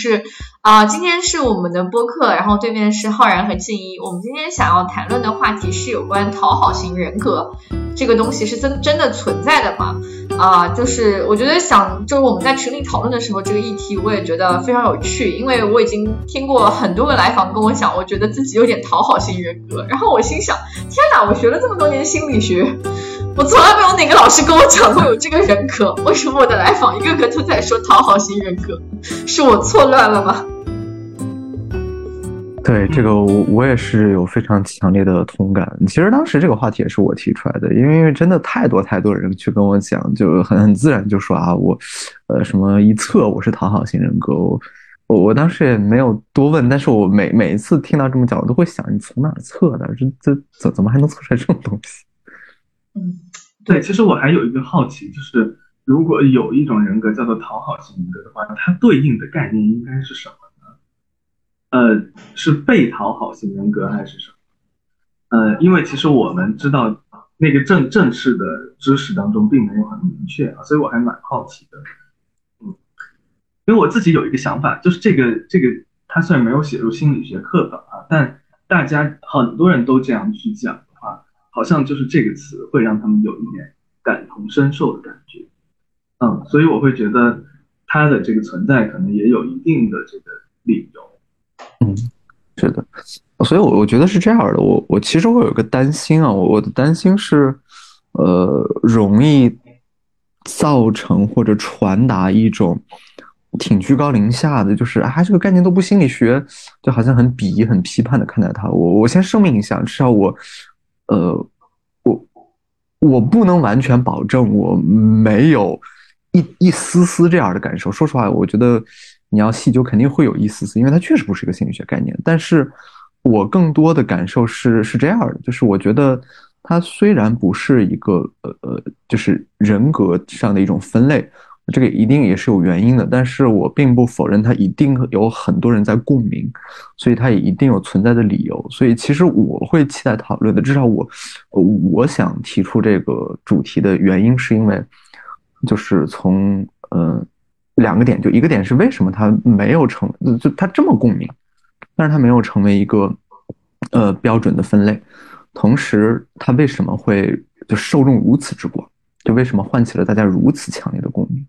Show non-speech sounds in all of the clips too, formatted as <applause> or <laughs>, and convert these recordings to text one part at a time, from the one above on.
是啊，今天是我们的播客，然后对面是浩然和静一。我们今天想要谈论的话题是有关讨好型人格这个东西是真真的存在的吗？啊，就是我觉得想就是我们在群里讨论的时候，这个议题我也觉得非常有趣，因为我已经听过很多个来访跟我讲，我觉得自己有点讨好型人格。然后我心想，天哪，我学了这么多年心理学。我从来没有哪个老师跟我讲过有这个人格，为什么我的来访一个个都在说讨好型人格？是我错乱了吗？对这个，我我也是有非常强烈的同感。其实当时这个话题也是我提出来的，因为因为真的太多太多人去跟我讲，就很很自然就说啊，我呃什么一测我是讨好型人格，我我我当时也没有多问，但是我每每一次听到这么讲，我都会想，你从哪测的？这这怎怎么还能测出来这种东西？嗯，对，其实我还有一个好奇，就是如果有一种人格叫做讨好型人格的话，它对应的概念应该是什么呢？呃，是被讨好型人格还是什么？呃，因为其实我们知道那个正正式的知识当中并没有很明确啊，所以我还蛮好奇的。嗯，因为我自己有一个想法，就是这个这个它虽然没有写入心理学课本啊，但大家很多人都这样去讲。好像就是这个词会让他们有一点感同身受的感觉，嗯，所以我会觉得它的这个存在可能也有一定的这个理由，嗯，是的，所以，我我觉得是这样的，我我其实我有个担心啊，我我的担心是，呃，容易造成或者传达一种挺居高临下的，就是啊，这个概念都不心理学，就好像很鄙夷、很批判的看待它。我我先声明一下，至少我。呃，我我不能完全保证我没有一一丝丝这样的感受。说实话，我觉得你要细究，肯定会有一丝丝，因为它确实不是一个心理学概念。但是我更多的感受是是这样的，就是我觉得它虽然不是一个呃呃，就是人格上的一种分类。这个一定也是有原因的，但是我并不否认它一定有很多人在共鸣，所以它也一定有存在的理由。所以其实我会期待讨论的，至少我，我想提出这个主题的原因，是因为就是从呃两个点，就一个点是为什么它没有成就它这么共鸣，但是它没有成为一个呃标准的分类，同时它为什么会就受众如此之广，就为什么唤起了大家如此强烈的共鸣？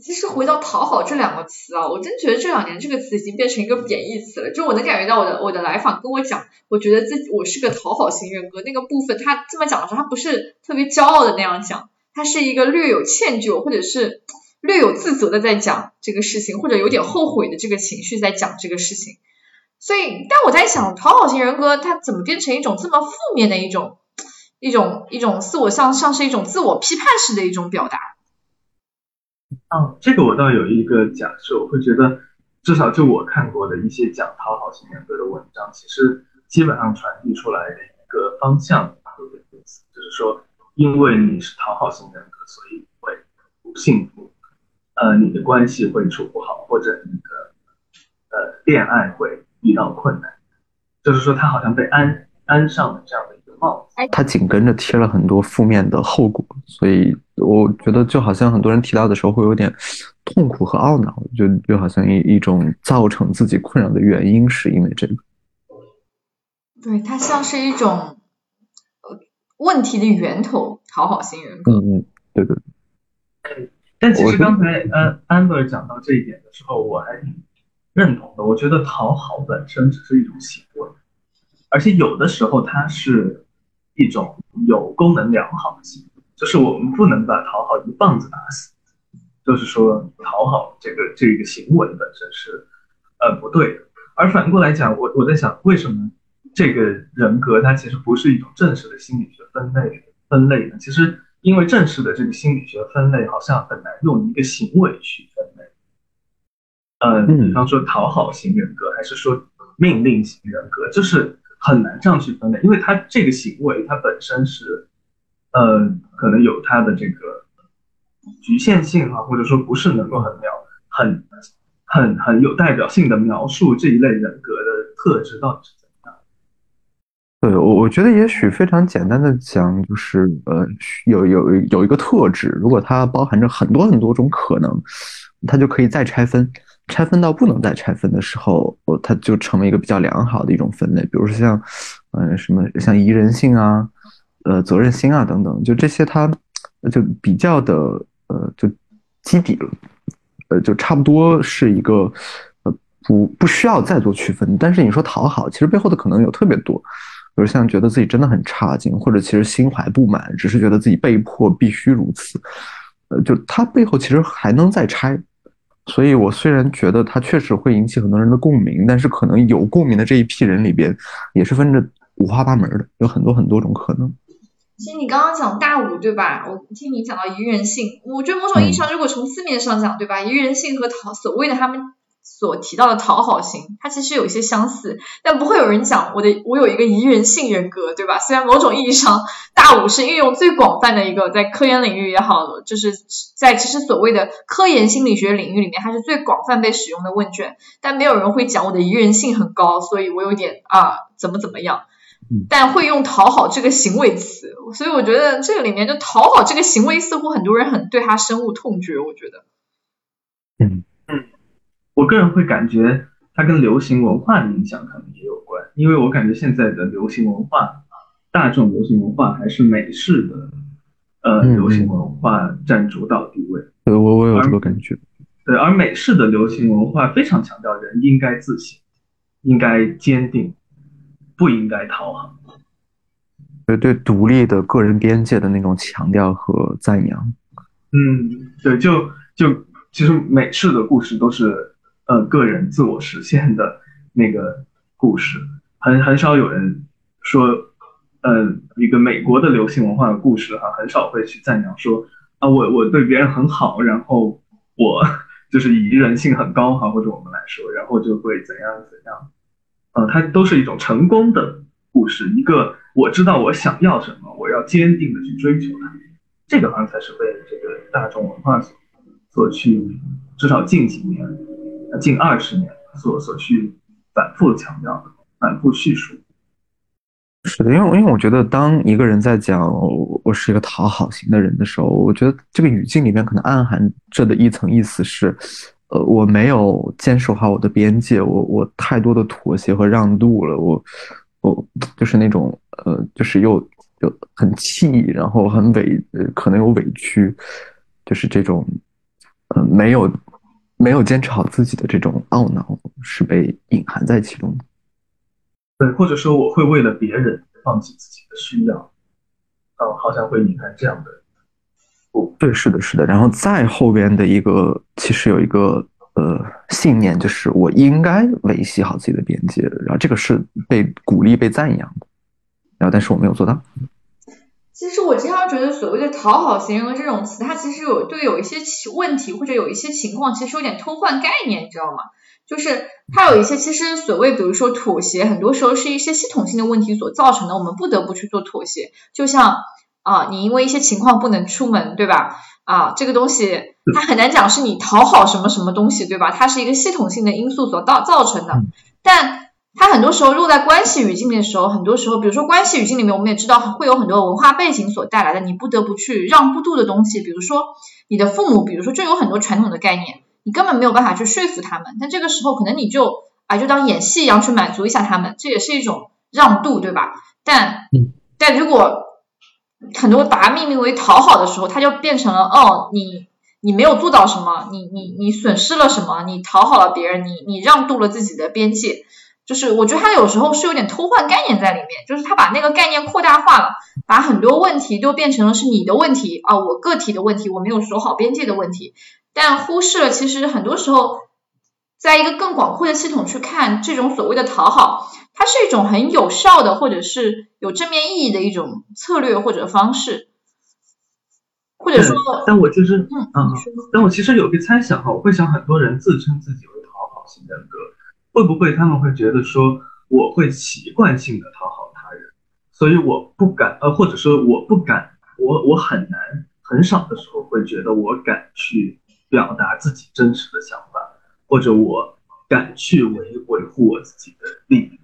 其实回到讨好这两个词啊，我真觉得这两年这个词已经变成一个贬义词了。就我能感觉到我的我的来访跟我讲，我觉得自己我是个讨好型人格那个部分，他这么讲的时候，他不是特别骄傲的那样讲，他是一个略有歉疚或者是略有自责的在讲这个事情，或者有点后悔的这个情绪在讲这个事情。所以，但我在想，讨好型人格它怎么变成一种这么负面的一种一种一种自我像像是一种自我批判式的一种表达？嗯，这个我倒有一个假设，我会觉得，至少就我看过的一些讲讨好型人格的文章，其实基本上传递出来的一个方向有点类似，就是说，因为你是讨好型人格，所以会不幸福，呃，你的关系会处不好，或者你的呃恋爱会遇到困难，就是说他好像被安安上了这样的一个帽子。他紧跟着贴了很多负面的后果，所以我觉得就好像很多人提到的时候会有点痛苦和懊恼，就就好像一一种造成自己困扰的原因是因为这个。对，它像是一种问题的源头，讨好型人格。嗯嗯，对对。但其实刚才安安 r 讲到这一点的时候，我还挺认同的。我觉得讨好本身只是一种行为，而且有的时候它是。一种有功能良好的行为，就是我们不能把讨好一棒子打死。就是说，讨好这个这个行为本身是呃不对的。而反过来讲，我我在想，为什么这个人格它其实不是一种正式的心理学分类分类呢？其实，因为正式的这个心理学分类好像很难用一个行为去分类。呃，比方说讨好型人格，还是说命令型人格，就是。很难这样去分类，因为他这个行为它本身是，呃，可能有它的这个局限性啊，或者说不是能够很描很很很有代表性的描述这一类人格的特质到底是怎样。对我，我觉得也许非常简单的讲，就是呃，有有有一个特质，如果它包含着很多很多种可能，它就可以再拆分。拆分到不能再拆分的时候，它就成为一个比较良好的一种分类。比如说像，嗯，什么像宜人性啊，呃，责任心啊等等，就这些它就比较的呃就基底了，呃，就差不多是一个呃不不需要再做区分。但是你说讨好，其实背后的可能有特别多，比如像觉得自己真的很差劲，或者其实心怀不满，只是觉得自己被迫必须如此，呃，就它背后其实还能再拆。所以，我虽然觉得它确实会引起很多人的共鸣，但是可能有共鸣的这一批人里边，也是分着五花八门的，有很多很多种可能。其实你刚刚讲大五，对吧？我听你讲到宜人性，我觉得某种意义上，如果从字面上讲，对吧？宜人性和讨所谓的他们。所提到的讨好型，它其实有一些相似，但不会有人讲我的我有一个宜人性人格，对吧？虽然某种意义上，大五是运用最广泛的一个，在科研领域也好，就是在其实所谓的科研心理学领域里面，它是最广泛被使用的问卷，但没有人会讲我的宜人性很高，所以我有点啊怎么怎么样，但会用讨好这个行为词，所以我觉得这个里面就讨好这个行为，似乎很多人很对他深恶痛绝，我觉得，嗯嗯。我个人会感觉它跟流行文化的影响可能也有关，因为我感觉现在的流行文化，大众流行文化还是美式的，呃，流行文化占主导地位。对，我我有这个感觉。对，而美式的流行文化非常强调人应该自信，应该坚定，不应该讨好。对对，独立的个人边界的那种强调和赞扬。嗯，对，就就其实美式的故事都是。呃，个人自我实现的那个故事，很很少有人说，呃，一个美国的流行文化的故事哈，很少会去赞扬说啊，我我对别人很好，然后我 <laughs> 就是以人性很高哈，或者我们来说，然后就会怎样怎样，它都是一种成功的故事，一个我知道我想要什么，我要坚定的去追求它，这个好像才是被这个大众文化所所去，至少近几年。近二十年所所去反复强调的、反复叙述，是的，因为因为我觉得，当一个人在讲我我是一个讨好型的人的时候，我觉得这个语境里面可能暗含着的一层意思是，呃，我没有坚守好我的边界，我我太多的妥协和让渡了，我我就是那种呃，就是又又很气，然后很委，呃，可能有委屈，就是这种，呃，没有。没有坚持好自己的这种懊恼是被隐含在其中的，对，或者说我会为了别人放弃自己的需要，嗯，好像会隐含这样的，对，是的，是的，然后再后边的一个其实有一个呃信念，就是我应该维系好自己的边界，然后这个是被鼓励、被赞扬的，然后但是我没有做到。其实我经常觉得，所谓的讨好型人格这种词，它其实有对有一些问题或者有一些情况，其实有点偷换概念，你知道吗？就是它有一些其实所谓，比如说妥协，很多时候是一些系统性的问题所造成的，我们不得不去做妥协。就像啊，你因为一些情况不能出门，对吧？啊，这个东西它很难讲是你讨好什么什么东西，对吧？它是一个系统性的因素所造造成的，但。它很多时候落在关系语境里的时候，很多时候，比如说关系语境里面，我们也知道会有很多文化背景所带来的，你不得不去让步度的东西，比如说你的父母，比如说就有很多传统的概念，你根本没有办法去说服他们，但这个时候可能你就啊就当演戏一样去满足一下他们，这也是一种让渡，对吧？但但如果很多把它命名为讨好的时候，它就变成了哦，你你没有做到什么，你你你损失了什么，你讨好了别人，你你让渡了自己的边界。就是我觉得他有时候是有点偷换概念在里面，就是他把那个概念扩大化了，把很多问题都变成了是你的问题啊，我个体的问题，我没有守好边界的问题，但忽视了其实很多时候，在一个更广阔的系统去看这种所谓的讨好，它是一种很有效的或者是有正面意义的一种策略或者方式，或者说，但我其实嗯嗯，但我其实有个猜想哈，我会想很多人自称自己为讨好型人格。会不会他们会觉得说我会习惯性的讨好他人，所以我不敢呃，或者说我不敢，我我很难很少的时候会觉得我敢去表达自己真实的想法，或者我敢去维维护我自己的利益，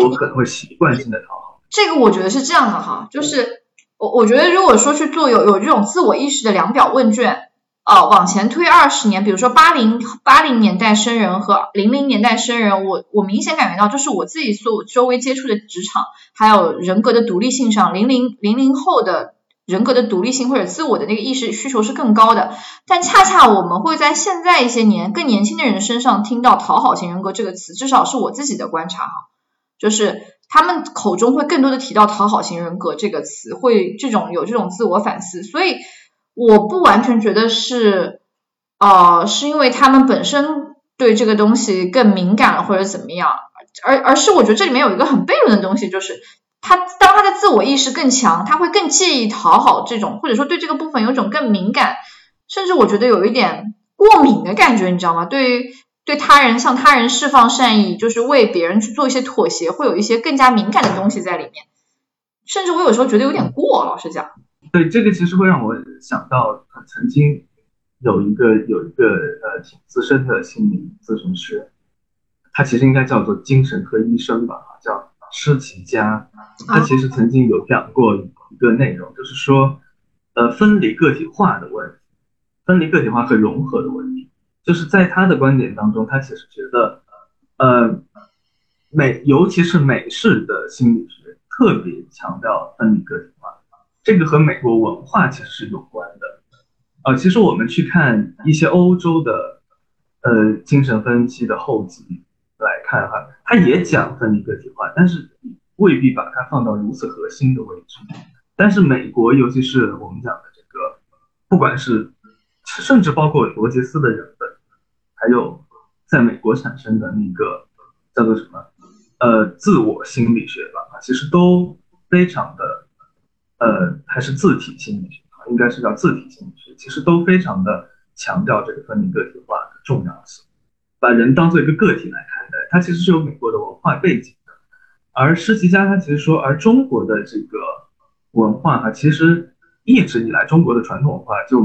我可能会习惯性的讨好。这个我觉得是这样的哈，就是我我觉得如果说去做有有这种自我意识的量表问卷，呃，往前推二十年，比如说八零八零年代生人和零零年代生人，我我明显感觉到，就是我自己所周围接触的职场，还有人格的独立性上，零零零零后的人格的独立性或者自我的那个意识需求是更高的。但恰恰我们会在现在一些年更年轻的人身上听到讨好型人格这个词，至少是我自己的观察哈，就是他们口中会更多的提到讨好型人格这个词，会这种有这种自我反思，所以。我不完全觉得是，呃，是因为他们本身对这个东西更敏感了或者怎么样，而而是我觉得这里面有一个很悖论的东西，就是他当他的自我意识更强，他会更介意讨好这种，或者说对这个部分有种更敏感，甚至我觉得有一点过敏的感觉，你知道吗？对于对他人向他人释放善意，就是为别人去做一些妥协，会有一些更加敏感的东西在里面，甚至我有时候觉得有点过，老实讲。对，这个其实会让我想到，曾经有一个有一个呃挺资深的心理咨询师，他其实应该叫做精神科医生吧，叫施琪佳。他其实曾经有讲过一个内容，就是说，呃，分离个体化的问题，分离个体化和融合的问题，就是在他的观点当中，他其实觉得，呃，美尤其是美式的心理学特别强调分离个体化。这个和美国文化其实是有关的，呃，其实我们去看一些欧洲的，呃，精神分析的后记来看哈，它也讲分离个体化，但是未必把它放到如此核心的位置。但是美国，尤其是我们讲的这个，不管是甚至包括罗杰斯的人本，还有在美国产生的那个叫做什么，呃，自我心理学吧，其实都非常的。呃，还是自体心理学，应该是叫自体心理学，其实都非常的强调这个分离个体化的重要性，把人当做一个个体来看待，它其实是有美国的文化背景的。而施琪家他其实说，而中国的这个文化啊，其实一直以来中国的传统文化就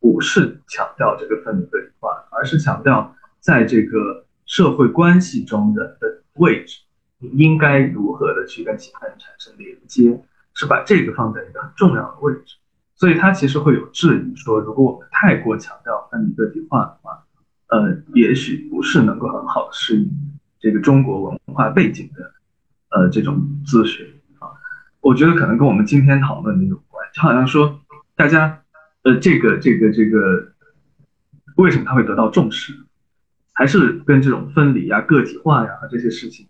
不是强调这个分离个体化，而是强调在这个社会关系中的的位置，应该如何的去跟其他人产生连接。是把这个放在一个很重要的位置，所以他其实会有质疑说，如果我们太过强调分离个体化的话，呃，也许不是能够很好的适应这个中国文化背景的，呃，这种咨询啊。我觉得可能跟我们今天讨论的有关，就好像说大家，呃，这个这个这个，为什么他会得到重视，还是跟这种分离啊、个体化呀这些事情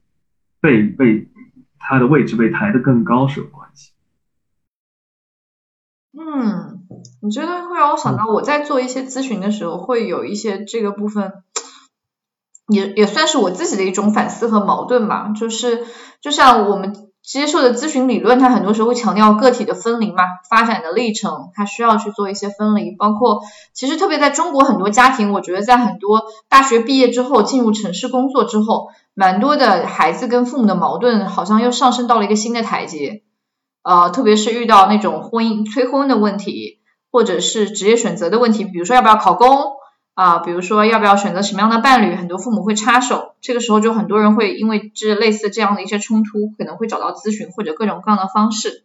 被被他的位置被抬得更高是有关系。嗯，你觉得会让我想到，我在做一些咨询的时候，会有一些这个部分，也也算是我自己的一种反思和矛盾吧。就是就像我们接受的咨询理论，它很多时候会强调个体的分离嘛，发展的历程，它需要去做一些分离。包括其实特别在中国很多家庭，我觉得在很多大学毕业之后进入城市工作之后，蛮多的孩子跟父母的矛盾好像又上升到了一个新的台阶。呃，特别是遇到那种婚姻催婚的问题，或者是职业选择的问题，比如说要不要考公啊，比如说要不要选择什么样的伴侣，很多父母会插手，这个时候就很多人会因为这类似这样的一些冲突，可能会找到咨询或者各种各样的方式。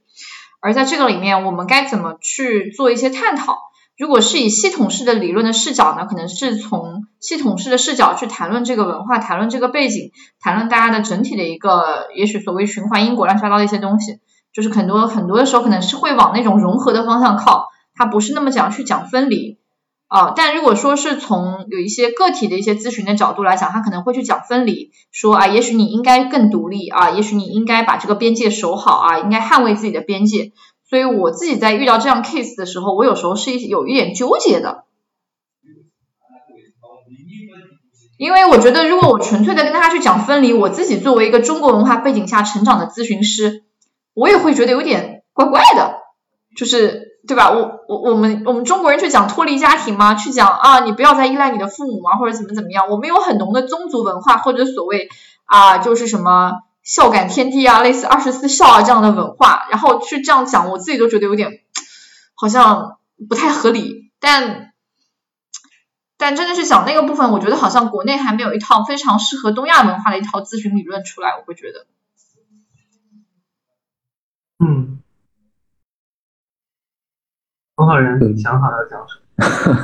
而在这个里面，我们该怎么去做一些探讨？如果是以系统式的理论的视角呢，可能是从系统式的视角去谈论这个文化，谈论这个背景，谈论大家的整体的一个，也许所谓循环因果乱七八糟的一些东西。就是很多很多的时候可能是会往那种融合的方向靠，它不是那么讲去讲分离啊。但如果说是从有一些个体的一些咨询的角度来讲，他可能会去讲分离，说啊，也许你应该更独立啊，也许你应该把这个边界守好啊，应该捍卫自己的边界。所以我自己在遇到这样 case 的时候，我有时候是有一点纠结的，因为我觉得如果我纯粹的跟他去讲分离，我自己作为一个中国文化背景下成长的咨询师。我也会觉得有点怪怪的，就是对吧？我我我们我们中国人去讲脱离家庭吗？去讲啊，你不要再依赖你的父母啊，或者怎么怎么样？我们有很浓的宗族文化，或者所谓啊，就是什么孝感天地啊，类似二十四孝啊这样的文化，然后去这样讲，我自己都觉得有点好像不太合理。但但真的是讲那个部分，我觉得好像国内还没有一套非常适合东亚文化的一套咨询理论出来，我会觉得。嗯，多少人想好要讲什么？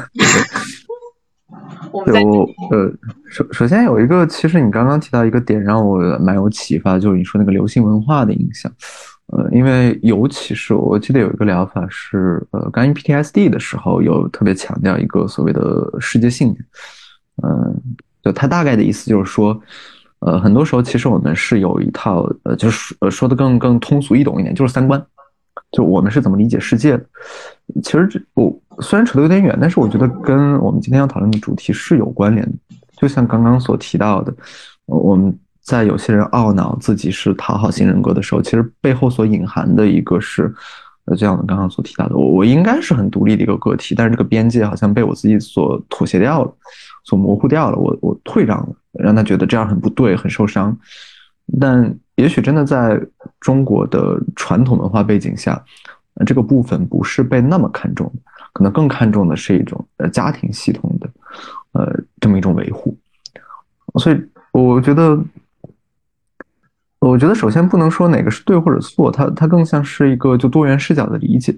对 <laughs> 我呃，首首先有一个，其实你刚刚提到一个点让我蛮有启发，就是你说那个流行文化的影响。呃，因为尤其是我记得有一个疗法是，呃，关于 PTSD 的时候，有特别强调一个所谓的世界信念。嗯，就它大概的意思就是说，呃，很多时候其实我们是有一套，呃，就是呃说的更更通俗易懂一点，就是三观，就我们是怎么理解世界的。其实这我虽然扯得有点远，但是我觉得跟我们今天要讨论的主题是有关联的。就像刚刚所提到的，我们。在有些人懊恼自己是讨好型人格的时候，其实背后所隐含的一个是，就像我们刚刚所提到的，我我应该是很独立的一个个体，但是这个边界好像被我自己所妥协掉了，所模糊掉了，我我退让了，让他觉得这样很不对，很受伤。但也许真的在中国的传统文化背景下，这个部分不是被那么看重，可能更看重的是一种呃家庭系统的，呃，这么一种维护。所以我觉得。我觉得首先不能说哪个是对或者错，它它更像是一个就多元视角的理解，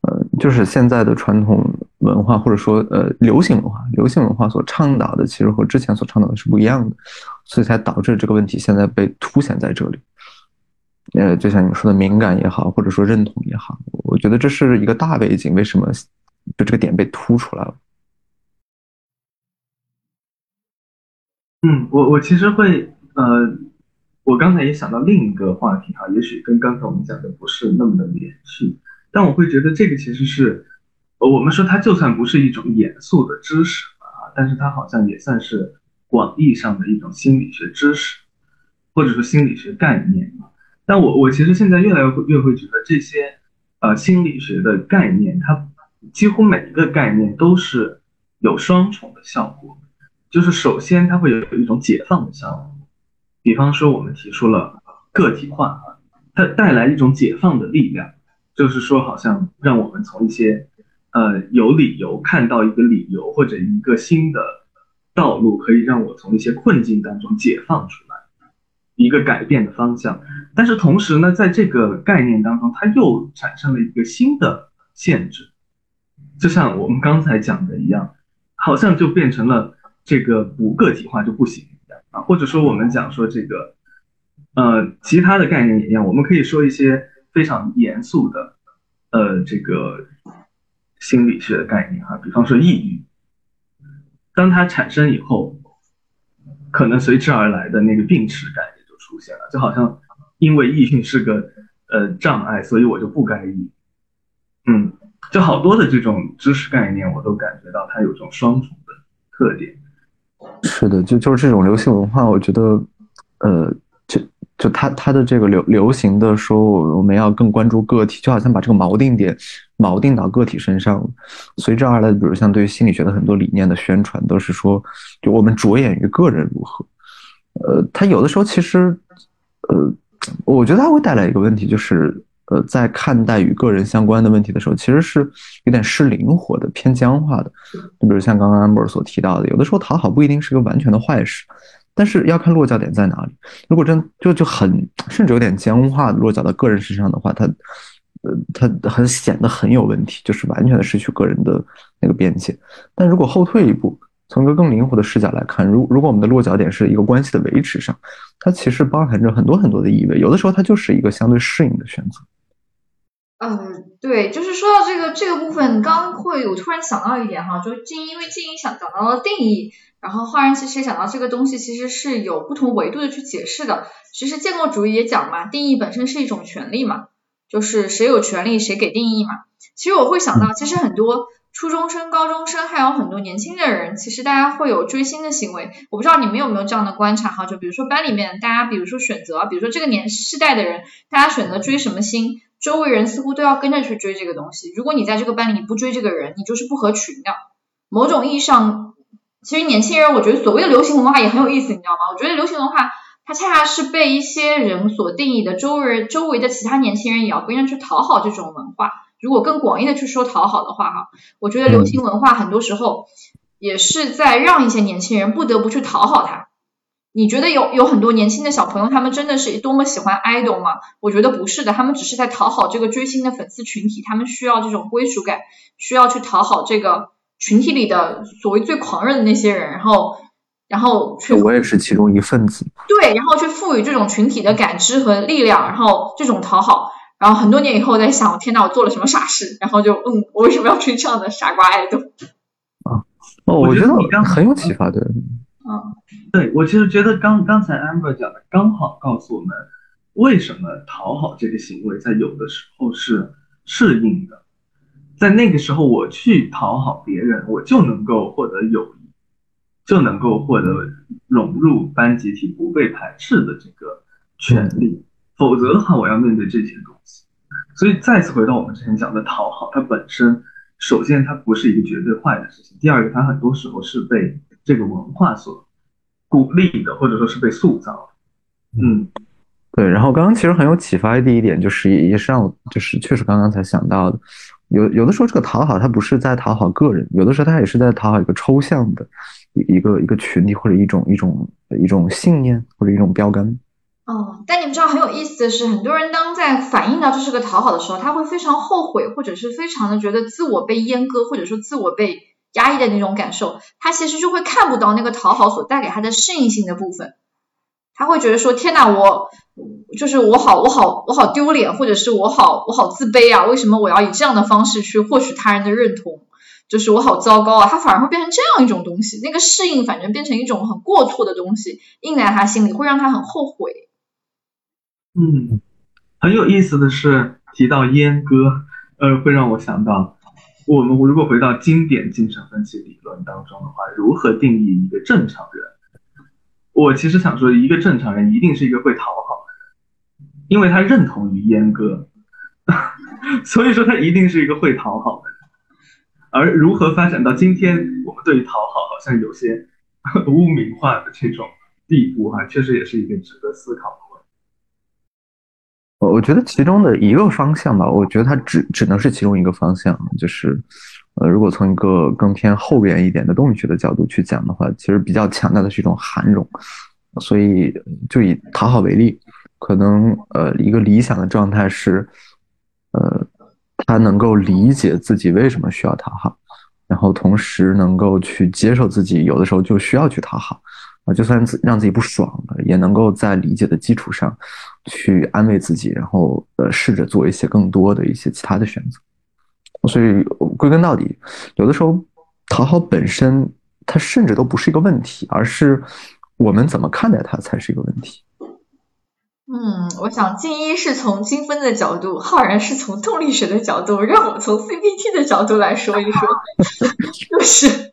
呃，就是现在的传统文化或者说呃流行文化，流行文化所倡导的其实和之前所倡导的是不一样的，所以才导致这个问题现在被凸显在这里。呃，就像你说的敏感也好，或者说认同也好，我觉得这是一个大背景，为什么就这个点被突出来了？嗯，我我其实会呃。我刚才也想到另一个话题哈，也许跟刚才我们讲的不是那么的连续，但我会觉得这个其实是，我们说它就算不是一种严肃的知识啊，但是它好像也算是广义上的一种心理学知识，或者说心理学概念啊。但我我其实现在越来越会越会觉得这些呃心理学的概念，它几乎每一个概念都是有双重的效果，就是首先它会有一种解放的效果。比方说，我们提出了个体化啊，它带来一种解放的力量，就是说，好像让我们从一些呃有理由看到一个理由或者一个新的道路，可以让我从一些困境当中解放出来，一个改变的方向。但是同时呢，在这个概念当中，它又产生了一个新的限制，就像我们刚才讲的一样，好像就变成了这个不个体化就不行。啊或者说，我们讲说这个，呃，其他的概念也一样，我们可以说一些非常严肃的，呃，这个心理学的概念啊，比方说抑郁，当它产生以后，可能随之而来的那个病耻感也就出现了，就好像因为抑郁是个呃障碍，所以我就不该抑，嗯，就好多的这种知识概念，我都感觉到它有种双重的特点。是的，就就是这种流行文化，我觉得，呃，就就它它的这个流流行的说，我们要更关注个体，就好像把这个锚定点锚定到个体身上。随之而来的，比如像对于心理学的很多理念的宣传，都是说，就我们着眼于个人如何。呃，它有的时候其实，呃，我觉得它会带来一个问题，就是。呃，在看待与个人相关的问题的时候，其实是有点失灵活的、偏僵化的。就比如像刚刚 amber 所提到的，有的时候讨好不一定是个完全的坏事，但是要看落脚点在哪里。如果真就就很甚至有点僵化的落脚到个人身上的话，它呃它很显得很有问题，就是完全的失去个人的那个边界。但如果后退一步，从一个更灵活的视角来看，如如果我们的落脚点是一个关系的维持上，它其实包含着很多很多的意味。有的时候它就是一个相对适应的选择。嗯，对，就是说到这个这个部分，刚会我突然想到一点哈，就静因为静怡想讲到了定义，然后浩然其实也讲到这个东西其实是有不同维度的去解释的。其实建构主义也讲嘛，定义本身是一种权利嘛，就是谁有权利谁给定义嘛。其实我会想到，其实很多初中生、高中生，还有很多年轻的人，其实大家会有追星的行为。我不知道你们有没有这样的观察哈，就比如说班里面大家，比如说选择，比如说这个年世代的人，大家选择追什么星？周围人似乎都要跟着去追这个东西。如果你在这个班里你不追这个人，你就是不合群的。某种意义上，其实年轻人我觉得所谓的流行文化也很有意思，你知道吗？我觉得流行文化它恰恰是被一些人所定义的，周围周围的其他年轻人也要跟着去讨好这种文化。如果更广义的去说讨好的话，哈，我觉得流行文化很多时候也是在让一些年轻人不得不去讨好它。你觉得有有很多年轻的小朋友，他们真的是多么喜欢 idol 吗？我觉得不是的，他们只是在讨好这个追星的粉丝群体，他们需要这种归属感，需要去讨好这个群体里的所谓最狂热的那些人，然后然后去我也是其中一份子。对，然后去赋予这种群体的感知和力量，然后这种讨好，然后很多年以后在想，天呐，我做了什么傻事？然后就嗯，我为什么要追这样的傻瓜 idol？啊，哦，我觉得你刚很有启发，对。嗯，对我其实觉得刚刚才 Amber 讲的刚好告诉我们，为什么讨好这个行为在有的时候是适应的，在那个时候我去讨好别人，我就能够获得友谊，就能够获得融入班集体不被排斥的这个权利，否则的话我要面对这些东西。所以再次回到我们之前讲的讨好，它本身首先它不是一个绝对坏的事情，第二个它很多时候是被。这个文化所鼓励的，或者说是被塑造的，嗯，对。然后刚刚其实很有启发的第一点，就是也是让我就是确实刚刚才想到的，有有的时候这个讨好，它不是在讨好个人，有的时候它也是在讨好一个抽象的一个一个群体或者一种一种一种信念或者一种标杆。哦，但你们知道很有意思的是，很多人当在反映到这是个讨好的时候，他会非常后悔，或者是非常的觉得自我被阉割，或者说自我被。压抑的那种感受，他其实就会看不到那个讨好所带给他的适应性的部分，他会觉得说天呐，我就是我好我好我好丢脸，或者是我好我好自卑啊，为什么我要以这样的方式去获取他人的认同？就是我好糟糕啊，他反而会变成这样一种东西，那个适应反正变成一种很过错的东西，印在他心里，会让他很后悔。嗯，很有意思的是提到阉割，呃，会让我想到。我们如果回到经典精神分析理论当中的话，如何定义一个正常人？我其实想说，一个正常人一定是一个会讨好的人，因为他认同于阉割，<laughs> 所以说他一定是一个会讨好的人。而如何发展到今天，我们对于讨好好像有些 <laughs> 污名化的这种地步，哈，确实也是一个值得思考的问。我我觉得其中的一个方向吧，我觉得它只只能是其中一个方向，就是，呃，如果从一个更偏后边一点的动力学的角度去讲的话，其实比较强调的是一种涵容。所以就以讨好为例，可能呃一个理想的状态是，呃，他能够理解自己为什么需要讨好，然后同时能够去接受自己有的时候就需要去讨好。啊，就算让自己不爽了，也能够在理解的基础上，去安慰自己，然后呃，试着做一些更多的一些其他的选择。所以归根到底，有的时候讨好本身，它甚至都不是一个问题，而是我们怎么看待它才是一个问题。嗯，我想静一是从精分的角度，浩然是从动力学的角度，让我从 CBT 的角度来说一说，<laughs> 就是。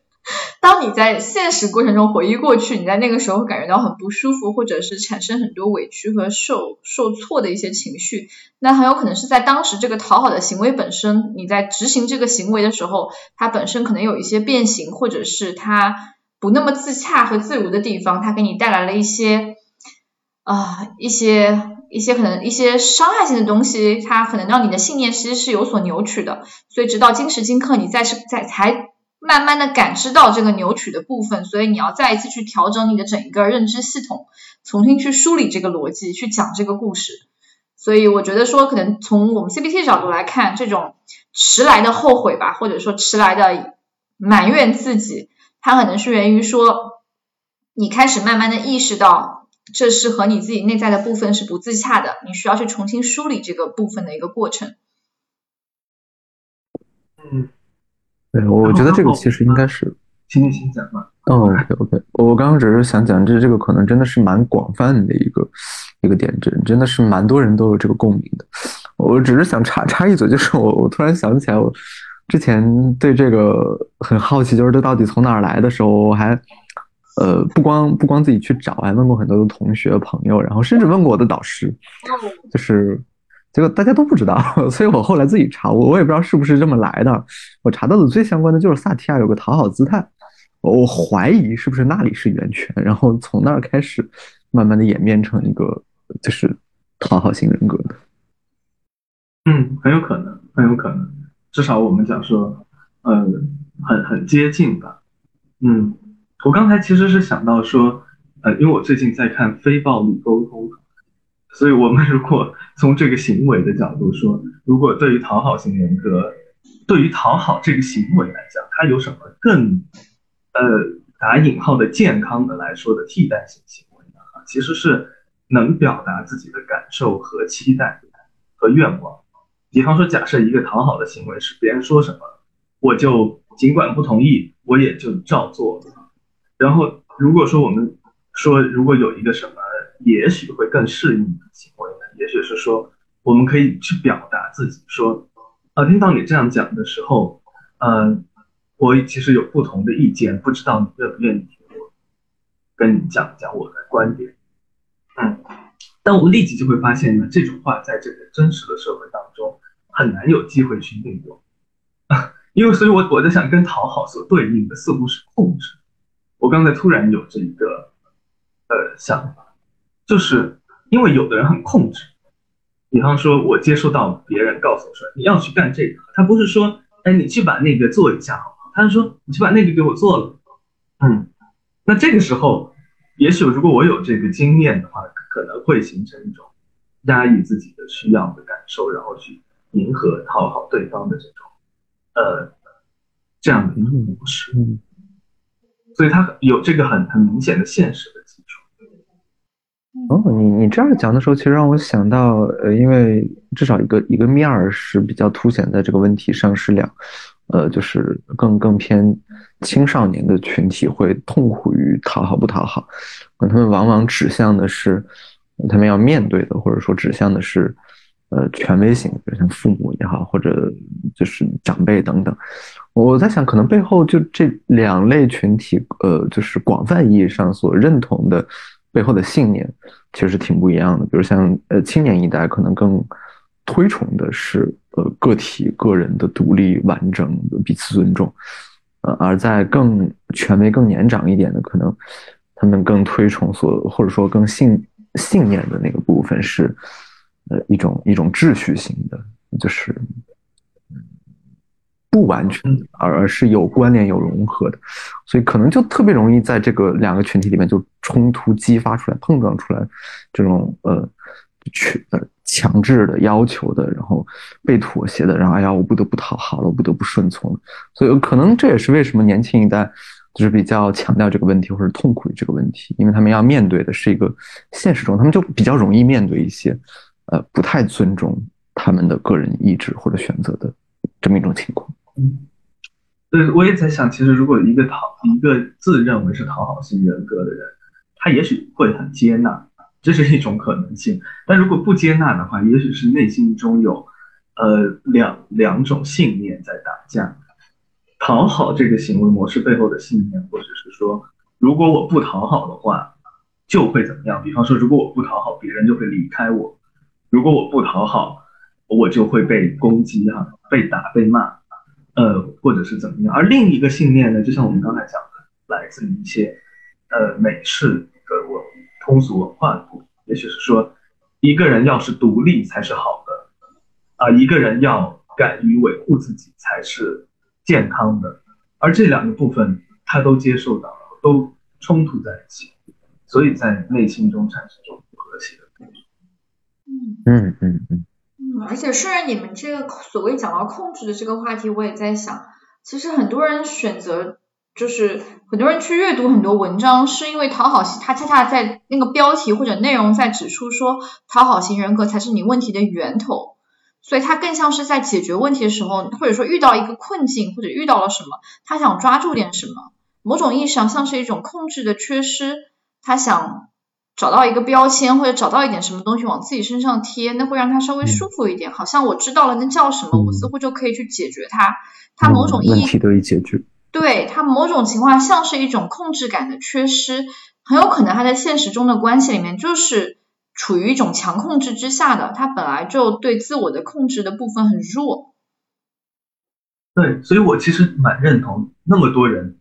当你在现实过程中回忆过去，你在那个时候感觉到很不舒服，或者是产生很多委屈和受受挫的一些情绪，那很有可能是在当时这个讨好的行为本身，你在执行这个行为的时候，它本身可能有一些变形，或者是它不那么自洽和自如的地方，它给你带来了一些啊一些一些可能一些伤害性的东西，它可能让你的信念其实是有所扭曲的，所以直到今时今刻，你再是再才。慢慢的感知到这个扭曲的部分，所以你要再一次去调整你的整一个认知系统，重新去梳理这个逻辑，去讲这个故事。所以我觉得说，可能从我们 CBT 角度来看，这种迟来的后悔吧，或者说迟来的埋怨自己，它可能是源于说，你开始慢慢的意识到，这是和你自己内在的部分是不自洽的，你需要去重新梳理这个部分的一个过程。嗯。对，我觉得这个其实应该是，请你先讲吧。哦，OK OK，我刚刚只是想讲，这这个可能真的是蛮广泛的一个一个点，真真的是蛮多人都有这个共鸣的。我只是想插插一嘴，就是我我突然想起来，我之前对这个很好奇，就是这到底从哪儿来的时候，我还呃不光不光自己去找，还问过很多的同学朋友，然后甚至问过我的导师，就是。结果大家都不知道，<laughs> 所以我后来自己查，我我也不知道是不是这么来的。我查到的最相关的就是萨提亚有个讨好姿态，我怀疑是不是那里是源泉，然后从那儿开始，慢慢的演变成一个就是讨好型人格的。嗯，很有可能，很有可能，至少我们讲说，呃，很很接近吧。嗯，我刚才其实是想到说，呃，因为我最近在看非暴力沟通，所以我们如果从这个行为的角度说，如果对于讨好型人格，对于讨好这个行为来讲，它有什么更呃打引号的健康的来说的替代性行为呢？其实是能表达自己的感受和期待和愿望。比方说，假设一个讨好的行为是别人说什么，我就尽管不同意，我也就照做。然后如果说我们说，如果有一个什么，也许会更适应的行为呢？也许是说，我们可以去表达自己，说，啊，听到你这样讲的时候，嗯，我其实有不同的意见，不知道你愿不愿意听我跟你讲讲我的观点。嗯，但我们立即就会发现呢，这种话在这个真实的社会当中很难有机会去运用，啊，<laughs> 因为所以，我我在想，跟讨好所对应的似乎是控制。我刚才突然有这一个。呃，想法就是因为有的人很控制，比方说，我接收到别人告诉我说你要去干这个，他不是说，哎，你去把那个做一下好不好？他是说你去把那个给我做了。嗯，那这个时候，也许如果我有这个经验的话，可能会形成一种压抑自己的需要的感受，然后去迎合讨好对方的这种呃这样的一种模式。所以它有这个很很明显的现实的基础。哦，你你这样讲的时候，其实让我想到，呃，因为至少一个一个面儿是比较凸显在这个问题上是两，呃，就是更更偏青少年的群体会痛苦于讨好不讨好，他们往往指向的是他们要面对的，或者说指向的是呃权威性，比如像父母也好，或者就是长辈等等。我在想，可能背后就这两类群体，呃，就是广泛意义上所认同的。背后的信念其实挺不一样的，比如像呃青年一代可能更推崇的是呃个体个人的独立完整彼此尊重，呃而在更权威更年长一点的可能他们更推崇所或者说更信信念的那个部分是呃一种一种秩序型的，就是。不完全，而是有关联、有融合的，所以可能就特别容易在这个两个群体里面就冲突激发出来、碰撞出来这种呃去呃强制的要求的，然后被妥协的，然后哎呀，我不得不讨好了，我不得不顺从，所以可能这也是为什么年轻一代就是比较强调这个问题或者痛苦于这个问题，因为他们要面对的是一个现实中，他们就比较容易面对一些呃不太尊重他们的个人意志或者选择的这么一种情况。嗯，对，我也在想，其实如果一个讨一个自认为是讨好型人格的人，他也许会很接纳，这是一种可能性。但如果不接纳的话，也许是内心中有呃两两种信念在打架。讨好这个行为模式背后的信念，或者是说，如果我不讨好的话，就会怎么样？比方说，如果我不讨好，别人就会离开我；如果我不讨好，我就会被攻击哈，被打被骂。呃，或者是怎么样？而另一个信念呢，就像我们刚才讲的，来自于一些呃美式的文通俗文化，也许是说，一个人要是独立才是好的，啊，一个人要敢于维护自己才是健康的，而这两个部分他都接受到了，都冲突在一起，所以在内心中产生这种和谐的感觉。嗯嗯嗯嗯。而且顺着你们这个所谓讲到控制的这个话题，我也在想，其实很多人选择就是很多人去阅读很多文章，是因为讨好型，他恰恰在那个标题或者内容在指出说，讨好型人格才是你问题的源头，所以他更像是在解决问题的时候，或者说遇到一个困境或者遇到了什么，他想抓住点什么，某种意义上像是一种控制的缺失，他想。找到一个标签或者找到一点什么东西往自己身上贴，那会让他稍微舒服一点，好像我知道了那叫什么，我似乎就可以去解决它。它某种意义问题得以解决。对它某种情况像是一种控制感的缺失，很有可能他在现实中的关系里面就是处于一种强控制之下的，他本来就对自我的控制的部分很弱。对，所以我其实蛮认同那么多人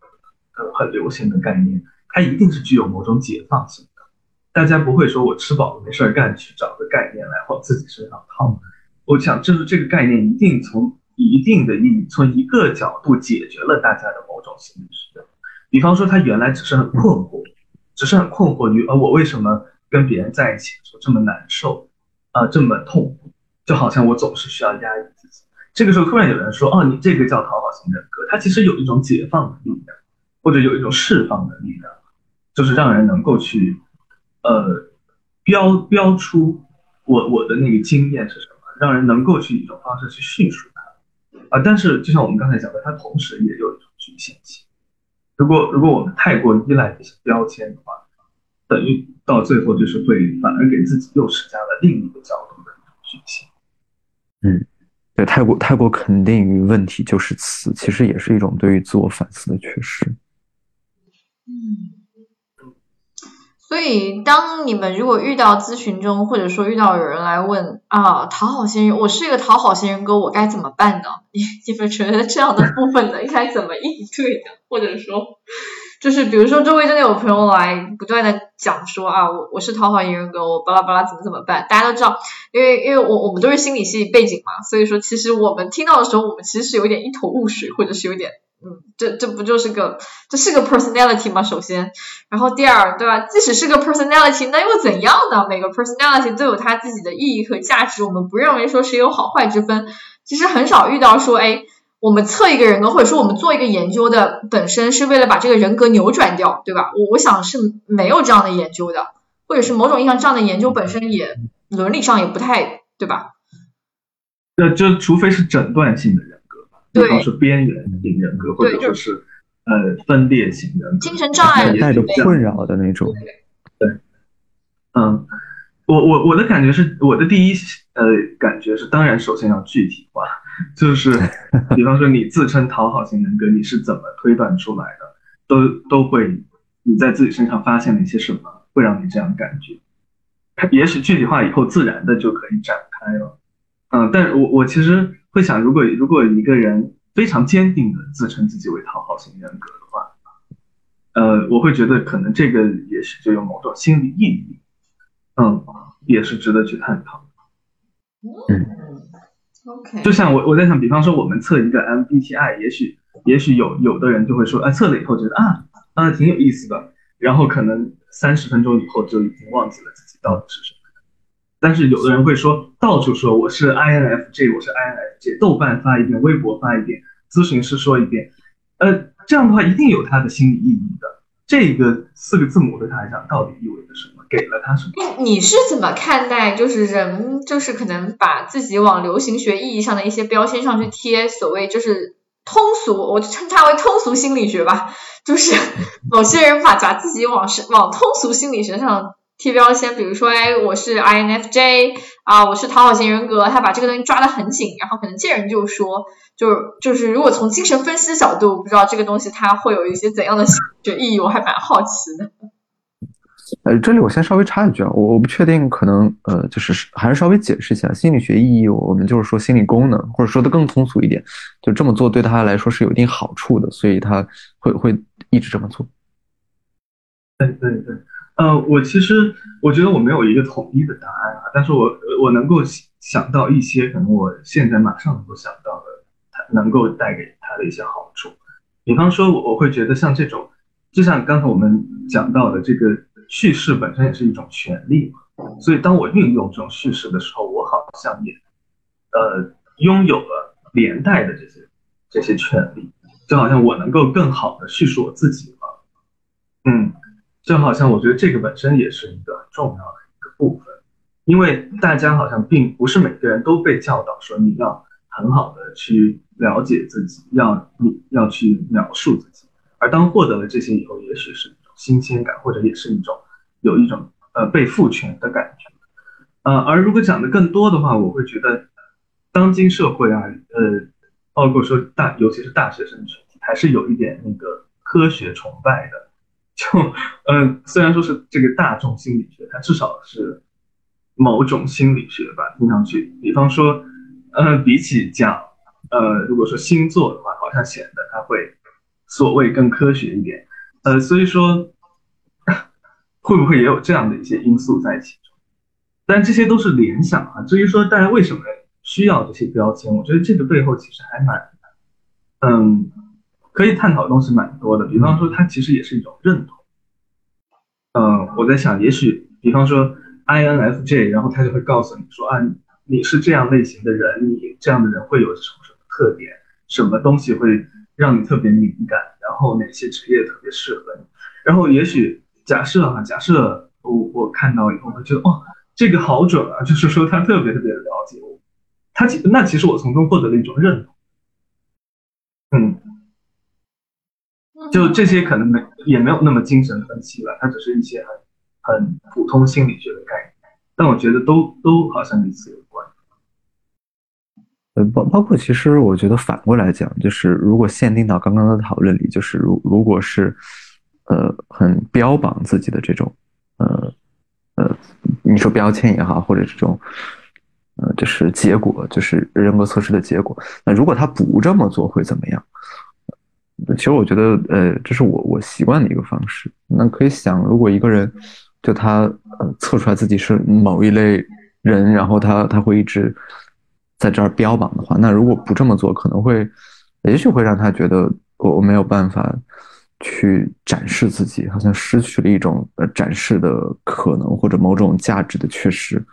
呃很流行的概念，它一定是具有某种解放性。大家不会说我吃饱了没事儿干去找个概念来往自己身上套。我想就是这个概念一定从一定的意义，从一个角度解决了大家的某种心理需要。比方说他原来只是很困惑，只是很困惑于，呃，我为什么跟别人在一起的时候这么难受，啊，这么痛苦，就好像我总是需要压抑自己。这个时候突然有人说，哦，你这个叫讨好型人格，它其实有一种解放的力量，或者有一种释放的力量，就是让人能够去，呃，标标出我我的那个经验是什么，让人能够去以一种方式去叙述它，啊，但是就像我们刚才讲的，它同时也有一种局限性。如果如果我们太过依赖这些标签的话，等于到最后就是会反而给自己又施加了另一个角度的局限。嗯。对，太过太过肯定于问题就是词，其实也是一种对于自我反思的缺失。嗯，所以当你们如果遇到咨询中，或者说遇到有人来问啊，讨好型人，我是一个讨好型人格，我该怎么办呢？你 <laughs> 你们觉得这样的部分呢，应该怎么应对的？或者说？就是比如说，周围真的有朋友来不断的讲说啊，我我是讨好型人格，我巴拉巴拉怎么怎么办？大家都知道，因为因为我我们都是心理系背景嘛，所以说其实我们听到的时候，我们其实是有点一头雾水，或者是有点，这这不就是个这是个 personality 吗？首先，然后第二，对吧？即使是个 personality，那又怎样呢？每个 personality 都有它自己的意义和价值，我们不认为说谁有好坏之分。其实很少遇到说，哎。我们测一个人格，或者说我们做一个研究的本身是为了把这个人格扭转掉，对吧？我我想是没有这样的研究的，或者是某种意义上这样的研究本身也伦理上也不太，对吧？那就除非是诊断性的人格，比方说边缘型人格，或者说是呃分裂型人格，精神障碍带着困扰的那种。对，嗯，我我我的感觉是，我的第一呃感觉是，当然首先要具体化。就是，<laughs> 比方说你自称讨好型人格，你是怎么推断出来的？都都会你在自己身上发现了一些什么，会让你这样感觉？也许具体化以后，自然的就可以展开了。嗯，但是我我其实会想，如果如果一个人非常坚定的自称自己为讨好型人格的话，呃，我会觉得可能这个也许就有某种心理意义。嗯，也是值得去探讨。嗯。就像我我在想，比方说我们测一个 MBTI，也许也许有有的人就会说，啊，测了以后觉得啊啊挺有意思的，然后可能三十分钟以后就已经忘记了自己到底是什么。但是有的人会说，到处说我是 INFJ，我是 INFJ，豆瓣发一遍，微博发一遍，咨询师说一遍，呃，这样的话一定有它的心理意义的。这个四个字母对他来讲到底意味着什么？给了他什么？你是怎么看待，就是人，就是可能把自己往流行学意义上的一些标签上去贴，所谓就是通俗，我就称它为通俗心理学吧。就是 <laughs> 某些人把把自己往是往通俗心理学上贴标签，比如说，哎，我是 INFJ 啊，我是讨好型人格，他把这个东西抓得很紧，然后可能见人就说，就是就是如果从精神分析角度，不知道这个东西它会有一些怎样的就意义，我还蛮好奇的。呃，这里我先稍微插一句啊，我我不确定，可能呃，就是还是稍微解释一下心理学意义。我们就是说心理功能，或者说的更通俗一点，就这么做对他来说是有一定好处的，所以他会会一直这么做。对对对，呃，我其实我觉得我没有一个统一的答案啊，但是我我能够想到一些可能我现在马上能够想到的，它能够带给他的一些好处。比方说，我我会觉得像这种，就像刚才我们讲到的这个。叙事本身也是一种权利嘛，所以当我运用这种叙事的时候，我好像也，呃，拥有了连带的这些这些权利，就好像我能够更好的叙述我自己了，嗯，就好像我觉得这个本身也是一个很重要的一个部分，因为大家好像并不是每个人都被教导说你要很好的去了解自己，要你要去描述自己，而当获得了这些以后，也许是一种新鲜感，或者也是一种。有一种呃被赋权的感觉，呃，而如果讲的更多的话，我会觉得，当今社会啊，呃，包括说大，尤其是大学生群体，还是有一点那个科学崇拜的。就，嗯，虽然说是这个大众心理学，它至少是某种心理学吧，听上去，比方说，呃，比起讲，呃，如果说星座的话，好像显得它会所谓更科学一点，呃，所以说。会不会也有这样的一些因素在其中？但这些都是联想啊。至于说大家为什么需要这些标签，我觉得这个背后其实还蛮，嗯，可以探讨的东西蛮多的。比方说，它其实也是一种认同。嗯，我在想，也许比方说 INFJ，然后他就会告诉你说，啊，你是这样类型的人，你这样的人会有什么什么特点，什么东西会让你特别敏感，然后哪些职业特别适合你。然后也许假设啊，假设我我看到以后，我觉得哦，这个好准啊，就是说他特别特别的了解我，他其那其实我从中获得了一种认同，嗯。就这些可能没也没有那么精神分析了，它只是一些很很普通心理学的概念，但我觉得都都好像与此有关。呃，包包括其实我觉得反过来讲，就是如果限定到刚刚的讨论里，就是如如果是呃很标榜自己的这种呃呃你说标签也好，或者这种呃就是结果，就是人格测试的结果，那如果他不这么做会怎么样？其实我觉得，呃，这是我我习惯的一个方式。那可以想，如果一个人就他呃测出来自己是某一类人，然后他他会一直在这儿标榜的话，那如果不这么做，可能会也许会让他觉得我我没有办法去展示自己，好像失去了一种呃展示的可能或者某种价值的缺失。